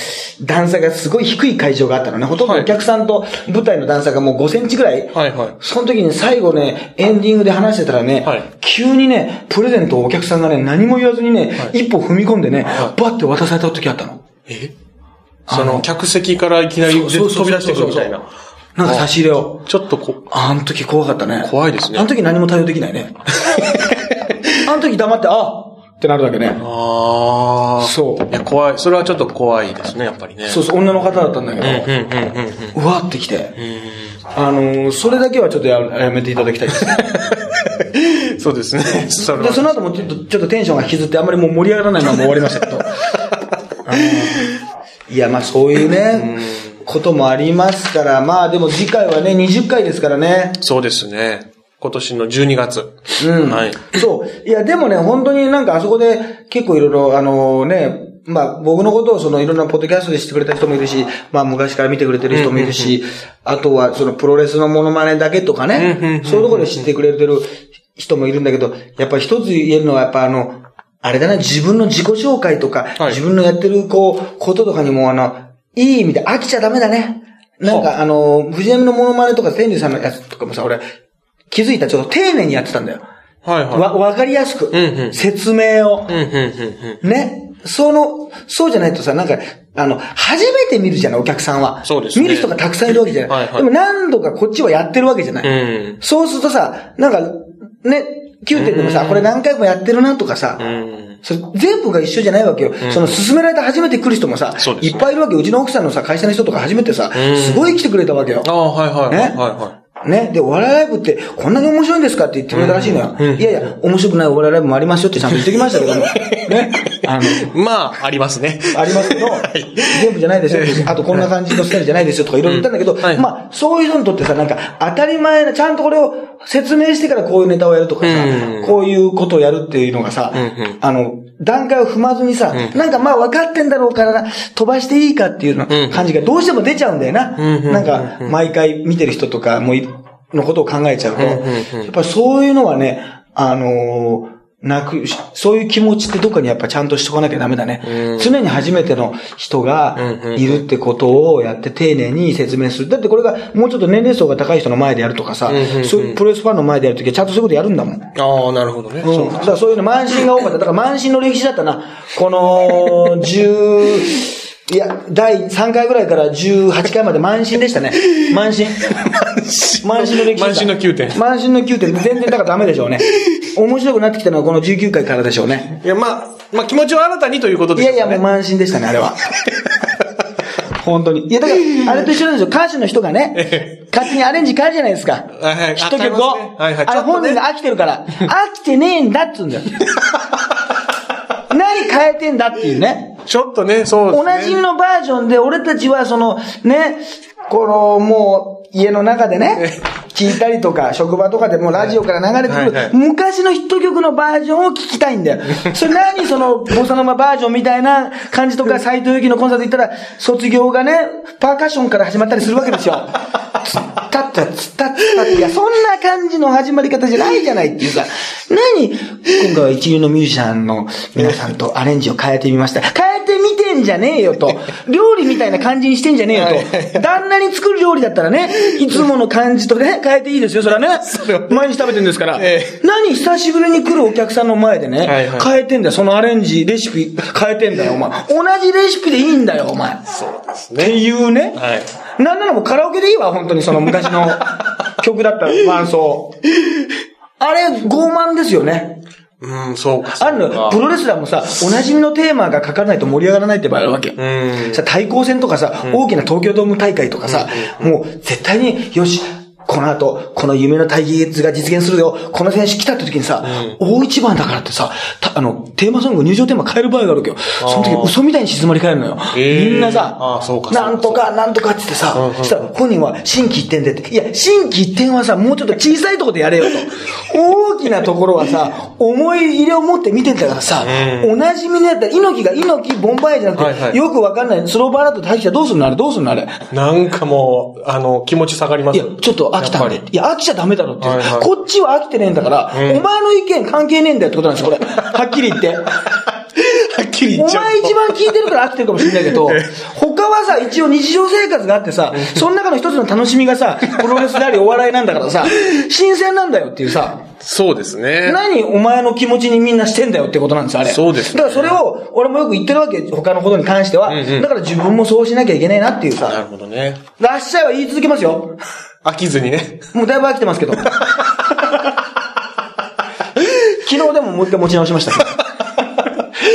段差がすごい低い会場があったのね。ほとんどはいお客さんと舞台の段差がもう5センチぐらい。はいはいその時に最後ね、エンディングで話してたらね、はい急にね、プレゼントをお客さんがね、何も言わずにね、一歩踏み込んでね、バッて渡された時あったの。え？その、客席からいきなり飛び出してくるみたいな。なんか差し入れを。ちょっとこ、あの時怖かったね。怖いですねあの時何も対応できないね。あの時黙って、あってなるだけね。ああ。そういや、怖い。それはちょっと怖いですね、やっぱりね。そうそう、女の方だったんだけど、うわってきて。あのー、それだけはちょっとややめていただきたいです。そうですね。それで、はその後もちょっと、ちょっとテンションが引きずって、あんまりもう盛り上がらないまま終わりましたけど。いや、まあそういうね、こともありますから、まあでも次回はね、20回ですからね。そうですね。今年の12月。うん。はい。そう。いや、でもね、本当になんかあそこで結構いろいろ、あのね、まあ僕のことをそのいろんなポッドキャストで知ってくれた人もいるし、まあ昔から見てくれてる人もいるし、あとはそのプロレスのモノマネだけとかね、そういうところで知ってくれてる人もいるんだけど、やっぱり一つ言えるのはやっぱあの、あれだな、自分の自己紹介とか、はい自分のやってるこう、こととかにもあの、いい意味で飽きちゃダメだね。なんかあの、藤波のモノマネとか天竜さんのやつとかもさ、俺、気づいたらちょっと丁寧にやってたんだよ。はいはい。わ、わかりやすく、んうん説明を、うんうんうんうん。ね。その、そうじゃないとさ、なんか、あの、初めて見るじゃない、お客さんは。そうですね見る人がたくさんいるわけじゃない。はいはいでも何度かこっちはやってるわけじゃない。うん。そうするとさ、なんか、ね、9点でもさ、これ何回もやってるなとかさ、うん。それ全部が一緒じゃないわけよ。その勧められて初めて来る人もさ、そうですねいっぱいいるわけよ。うちの奥さんのさ、会社の人とか初めてさ、すごい来てくれたわけよ。ああ、はいはいはい。ねはいはね。で、お笑いライブってこんなに面白いんですかって言ってくれたらしいのよ。いやいや、面白くないお笑いライブもありますよってちゃんと言ってきましたけども。ね。あの、い。まあ、ありますね。ありますけど、全部じゃないですよ。あとこんな感じのスタイルじゃないですよとかいろいろ言ったんだけど、はいまあ、そういう人にとってさ、なんか当たり前な、ちゃんとこれを説明してからこういうネタをやるとかさうん、こういうことをやるっていうのがさあの、段階を踏まずにさ、なんかまあ分かってんだろうからな、飛ばしていいかっていう感じがどうしても出ちゃうんだよな。なんか、毎回見てる人とかもいのことを考えちゃうと、んうんやっぱりそういうのはね、あのー泣くし、そういう気持ちってどっかにやっぱちゃんとしとかなきゃダメだね。常に初めての人がいるってことをやって丁寧に説明する。だってこれがもうちょっと年齢層が高い人の前でやるとかさ、そういうプロレスファンの前でやるときはちゃんとそういうことやるんだもん。ああ、なるほどね。うん。だからそういうの満身が多かった。だから満身の歴史だったな。この、10、いや、第3回ぐらいから18回まで満身でしたね。満身。満身の歴史だ。満身の9点満身の9点。全然だからダメでしょうね。面白くなってきたのはこの19回からでしょうね。いや、まあ、まあ気持ちを新たにということですよね。いやいや、もう満身でしたね、あれは。本当に。いや、だから、あれと一緒なんですよ。歌手の人がね、勝手にアレンジ変えるじゃないですか。はいはいヒット曲を。あれ本人が飽きてるから、飽きてねえんだっつうんだよ。何変えてんだっていうね。ちょっとね、そうですおね。なじみのバージョンで、俺たちはその、ね、この、もう、家の中でね、聞いたりとか、職場とかでもラジオから流れてくる、はいはい昔のヒット曲のバージョンを聞きたいんだよ。それ何その、ボサノマバージョンみたいな感じとか、斎藤由貴のコンサート行ったら、卒業がね、パーカッションから始まったりするわけですよ。ったった、つったったって、いや、そんな感じの始まり方じゃないじゃないっていうさ、何今回は一流のミュージシャンの皆さんとアレンジを変えてみました。変えてみてんじゃねえよと。料理みたいな感じにしてんじゃねえよと。旦那に作る料理だったらね、いつもの感じとね、変えていいですよ、それはね。毎日食べてるんですから。何久しぶりに来るお客さんの前でね、変えてんだよ。そのアレンジ、レシピ変えてんだよ、お前。同じレシピでいいんだよ、お前。そうですねって。いうね。はい。なんならもうカラオケでいいわ、本当にその昔の 曲だったら、伴奏。あれ、傲慢ですよね。うん、そうか。あるのよ。プロレスラーもさ、おなじみのテーマが書かないと盛り上がらないって場合あるわけ。うん。さ、対抗戦とかさ、大きな東京ドーム大会とかさ、もう絶対に、よし、この後、この夢の対決が実現するよ。この選手来たって時にさ、大一番だからってさ、たあの、テーマソング、入場テーマ変える場合があるわけよ。その時嘘みたいに静まり返るのよ。えー。みんなさなんとか、なんとかって言ってさ、そしたら本人は心機一転でって、いや、心機一転はさ、もうちょっと小さいところでやれよと。大きなところはさ、思い入れを持って見てんだからさ、おなじみのやったら、猪木が猪木ボンバイエじゃなくて、はいはい。よくわかんない、スローバーラットって入ってきたらどうすんの？あれどうすんのあれ。なんかもう、あの、気持ち下がります。いや、ちょっと飽きたん。いや、飽きちゃダメだろってはいはいこっちは飽きてねえんだから、お前の意見関係ねえんだよってことなんですよ、これ。はっきり言って。はっきり言おっちゃう。前一番聞いてるから飽きてるかもしれないけど、他はさ、一応日常生活があってさ、その中の一つの楽しみがさ、プロレスでありお笑いなんだからさ、新鮮なんだよっていうさ、そうですね。何お前の気持ちにみんなしてんだよってことなんですよ、あれ。そうですねだからそれを、俺もよく言ってるわけ、他のことに関しては。だから自分もそうしなきゃいけないなっていうなるさ、ほどね。らっしゃいは言い続けますよ。飽きずにね。もうだいぶ飽きてますけど。昨日でももう一回持ち直しました。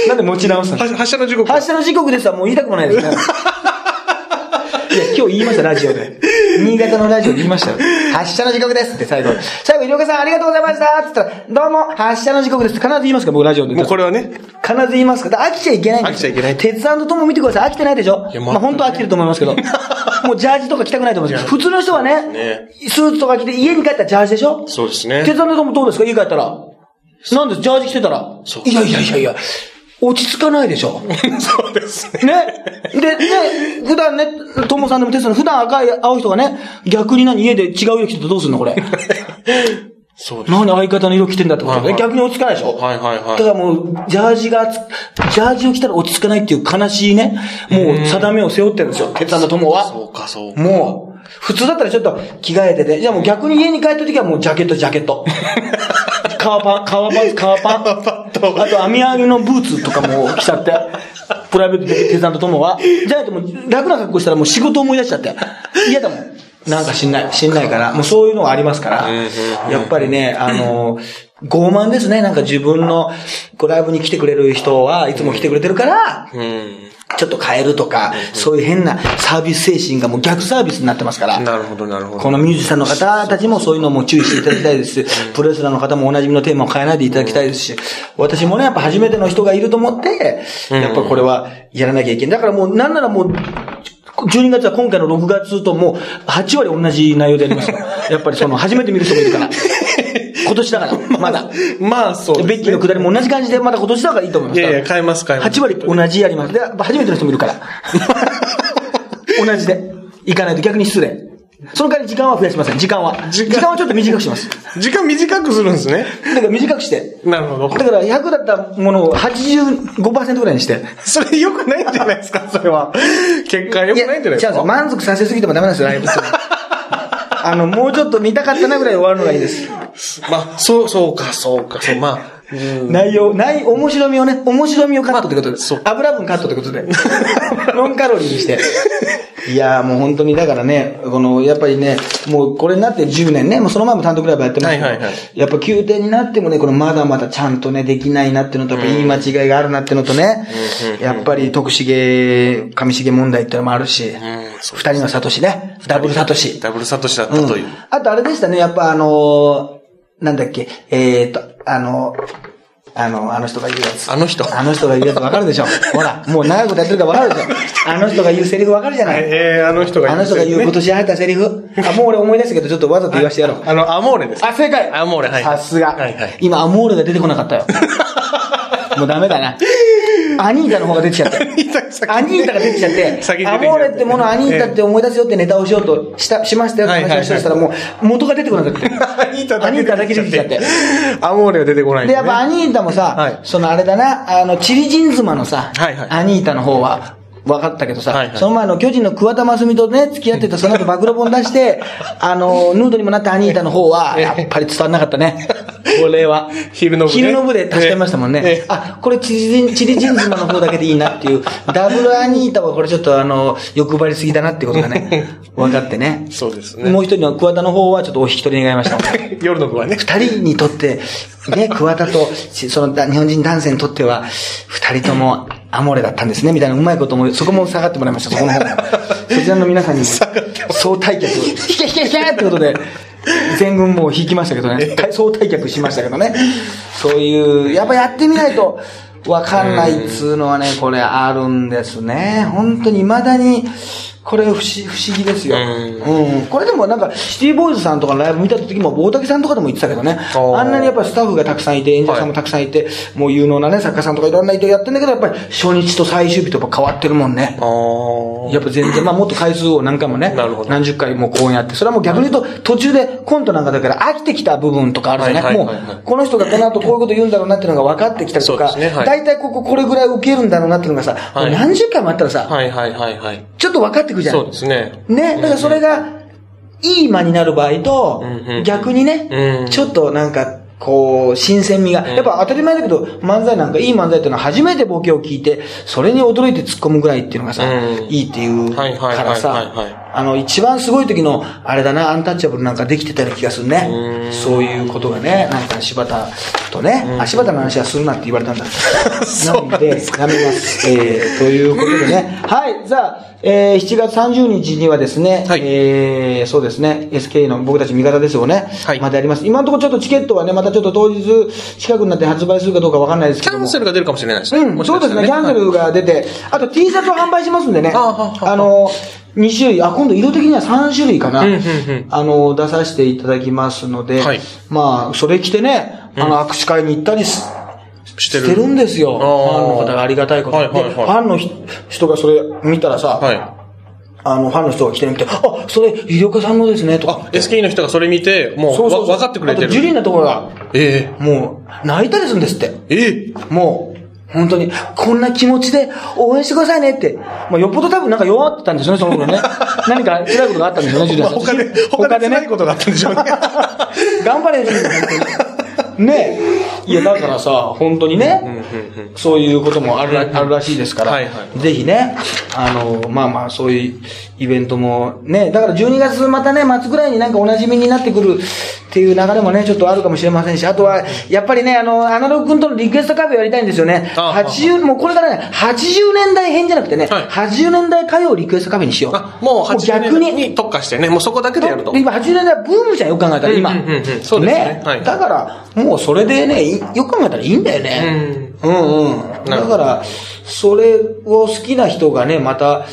なんで持ち直すの？は発射の時刻は？発射の時刻ですはもう言いたくもないですね。いや、今日言いました、ラジオで。新潟のラジオで言いましたよ。発射の時刻ですって最後。最後、医療家さんありがとうございましたって言ったら、どうも、発射の時刻ですって必ず言いますから、僕ラジオで。もうこれはね、必ず言いますから。飽きちゃいけないんです飽きちゃいけない鉄腕とも見てください。飽きてないでしょ？いやまあ本当は飽きてると思いますけど。もうジャージとか着たくないと思います。普通の人はねね、スーツとか着て家に帰ったらジャージでしょ？そうですね。鉄腕ともどうですか？家帰ったら。なんです？ジャージ着てたら。いやいやいやいや。落ち着かないでしょ？そうですね。ね？で、ね、普段ね、ともさんでもテストの普段赤い、青い人がね、逆に何家で違う色着てたらどうすんの？これ。そうです。何相方の色着てんだってことはいはい逆に落ち着かないでしょ？はいはいはいだからもう、ジャージがつ、ジャージを着たら落ち着かないっていう悲しいね、もう定めを背負ってるんですよ、鉄腕の友は。そうか、そうか。もう、普通だったらちょっと着替えてて、じゃあもう逆に家に帰った時はもうジャケット、ジャケット。革パン、革パン、革パン。あと網上げのブーツとかも着ちゃって。プライベートで手伝と友は。じゃなくてもう楽な格好したらもう仕事思い出しちゃって。嫌だもん。なんかしんない、しんないから。もうそういうのがありますから。やっぱりね、あの、傲慢ですね。なんか自分のこうライブに来てくれる人はいつも来てくれてるから、うん。ちょっと変えるとか、そういう変なサービス精神がもう逆サービスになってますから。なるほど、なるほど。このミュージシャンの方たちもそういうのも注意していただきたいですし、プロレスラーの方もおなじみのテーマを変えないでいただきたいですし、私もね、やっぱ初めての人がいると思って、やっぱこれはやらなきゃいけない。だからもう、なんならもう、12月は今回の6月ともう8割同じ内容でやりますから。やっぱりその初めて見る人もいるから。今年だから、まだ。まあ、そうです、ね。ベッキーのくだりも同じ感じでまだ今年だからいいと思います。いやいや、変えます、変えます。8割同じやります。で、初めての人もいるから。同じで。行かないと逆に失礼。その代わり時間は増やしません。時間は。時時間間はちょっと短くします。時間短くするんですね。だから短くして。なるほど。だから100だったものを85%ぐらいにして。それ良くないんじゃないですか、それは。結果良くないんじゃないです違うんか。満足させすぎてもダメなんですよ、ライブ。あの、もうちょっと見たかったなぐらい終わるのがいいです。まあ、そう、そうか、そうか、そう、まあ、内容、ない、面白みをね、面白みをカットってことで。そう油分カットってことで。ノンカロリーにして。いやーもう本当に、だからね、この、やっぱりね、もうこれになって10年ね、もうその前も単独ライブやってますけど、はいはいはいやっぱ宮廷になってもね、このまだまだちゃんとね、できないなっていうのと、やっぱ言い間違いがあるなっていうのとね、やっぱり徳重、上重問題ってのもあるし、二人のサトシね、ダブルサトシ。ダブルサトシだったうんという。あとあれでしたね、やっぱあのーなんだっけ、えーと、あのあの、あの人が言うやつ。あの人あの人が言うやつわかるでしょ。ほら、もう長いことやってるからわかるでしょ。あの人が言うセリフわかるじゃない。えー、あの人があの人が言う今年入ったセリフ。あ、もう俺思い出したけど、ちょっとわざと言わせてやろう。あの、アモーレです。あ、正解アモーレはいさすが。はいはい今、アモーレが出てこなかったよ。もうダメだな。アニータの方が出てきちゃって。アニータが出てきちゃって、アモーレってものをアニータって思い出すよってネタをしようとした、しましたよって話をしたらもう元が出てこなくて。アニータアニータだけ出てきちゃって。アモーレが出てこないんで、ねやっぱアニータもさ、はいそのあれだな、あの、チリジン妻のさ、アニータの方は、分かったけどさ、はいはいその前の巨人の桑田真澄とね、付き合ってた その後暴露本出して、あの、ヌードにもなったアニータの方は、やっぱり伝わんなかったね。これは。昼の部ね昼の部で助けましたもんね。ええあ、これチリチリジン妻の方だけでいいなっていう、ダブルアニータはこれちょっとあの、欲張りすぎだなってことがね、分かってね。そうですね。もう一人の桑田の方はちょっとお引き取り願いました。夜の部はね。二人にとって、ね、桑田と、しそのだ日本人男性にとっては、二人ともアモーレだったんですね、みたいなうまいことも、そこも下がってもらいました、そこの方も。そちらの皆さんに、総退却、引け引け引けってことで、全軍もう引きましたけどね、対総退却しましたけどね。そういう、やっぱやってみないと、わかんないっつうのはね、これあるんですね。本当に未だに、これ不思不思議ですよ。うん。これでもなんか、シティボーイズさんとかのライブ見た時も、大竹さんとかでも言ってたけどね。あんなにやっぱりスタッフがたくさんいて、演者さんもたくさんいて、もう有能なね、作家さんとかいろんな人やってんだけど、やっぱり初日と最終日とやっぱ変わってるもんね。やっぱ全然、まあもっと回数を何回もね、何十回も公演やって、それはもう逆に言うと、途中でコントなんかだから飽きてきた部分とかあるじゃない、はいはいもはいはい、うこの人がこの後こういうこと言うんだろうなっていうのが分かってきたりとか、ねはい大体こここれぐらい受けるんだろうなっていうのがさ、はいもう何十回もあったらさ、はいはいはいはい。ちょっと分かってくるじゃん。そうですね。ね、だからそれが、いい間になる場合と逆にねう、んちょっとなんか、こう、新鮮味が。やっぱ当たり前だけど、漫才なんか、いい漫才っていうのは初めてボケを聞いて、それに驚いて突っ込むぐらいっていうのがさうん、いいっていうからさはい、あの、一番すごい時の、あれだな、アンタッチャブルなんかできてたような気がするねう。んそういうことがね、なんか柴田とね、あ、柴田の話はするなって言われたんだ。なんで、やめます。えー、ということでね。はい、じゃあ、えー、7月30日にはですね、はいえー、そうですね、SK の僕たち味方ですよね。はいまたやります。今のところちょっとチケットはね、またちょっと当日近くになって発売するかどうかわかんないですけども。キャンセルが出るかもしれないですね。うん、そうですね、キャンセルが出て、あと T シャツを販売しますんでね。あの、2種類、あ、今度色的には3種類かな。うんうんうんあの、出させていただきますので、はいまあ、それ着てね、あの、握手会に行ったりすしてしてるんですよ。ファンの方がありがたいことに。はいはいはいでファンのひ人がそれ見たらさ、はい。あの、ファンの人が来てみて、あ、それ、医療家さんのですね、とかあ、。SK の人がそれ見て、もう、そうそう分かってくれてる。ジュリーなところが、えもう、泣いたりするんですって。えええもう、本当に、こんな気持ちで応援してくださいねって。まあ、よっぽど多分なんか弱ってたんですよね、その頃ね。何か辛いことがあったんですよね、ジュリアさん。他で、他で辛いことがあったんでしょうね。頑張れ、ジュリア本当に。ねえ。いや、だからさ、本当にね、そういうこともあるらあるらしいですから、はいはいぜひね、あの、まあまあ、そういうイベントもね、だから12月またね、末ぐらいになんかお馴染みになってくるっていう流れもね、ちょっとあるかもしれませんし、あとは、やっぱりね、あの、アナログ君とのリクエストカフェやりたいんですよね。あ80、もうこれからね、80年代編じゃなくてね、はい80年代歌謡リクエストカフェにしよう。あ、もう80逆に年に特化してね、もうそこだけでやると。今、80年代ブームじゃん、よく考えたら、今。うんうんうんうんそうですねはいだから、もうそれでね、いよく考えたらいいんだよね。うん、うん、なるほどだから、それを好きな人がね、また、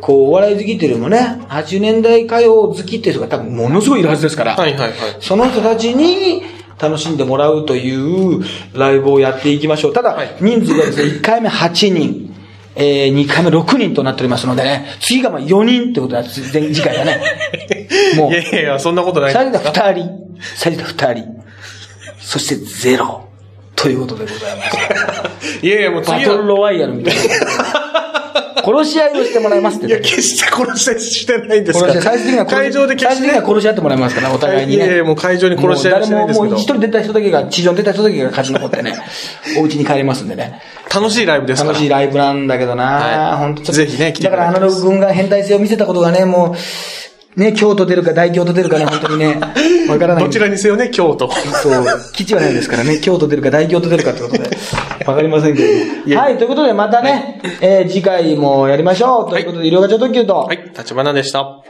こう、お笑い好きっていうよりもね、80年代歌謡好きっていう人が多分ものすごいいるはずですから、はいはいはい。その人たちに楽しんでもらうというライブをやっていきましょう。ただ、はい人数がですね、1回目8人。えー、2回目6人となっておりますのでね、次がまあ4人ってことだ、次次回だね。もうい、やいやいや、そんなことない。最初が2人、最初が2人、そしてゼロ、ということでございます。いやいや、もうバトルロワイヤルみたいな。殺し合いをしてもらいますって。いや。決して殺し合いしてないんですか。殺し合い、最終的には会場で決最終的にしては殺し合ってもらいますから、お互いにね。いやいやもう会場に殺し合いはしてないんですけど。もう誰ももう一人出た人だけが、地上に出た人だけが勝ち残ってね、お家に帰りますんでね。楽しいライブですか。ら。楽しいライブなんだけどな、はい。本当ぜひね来てい。だからアナログ軍が変態性を見せたことがね、もう、ね、京都出るか大京都出るかね、本当にね、わからない。どちらにせよね、京都。そう、基地はないですからね、京都出るか大京都出るかってことで、わかりませんけれども。やはい、ということでまたね、えー次回もやりましょう。ということで、医療ガチャ特急と、はい、立花でした。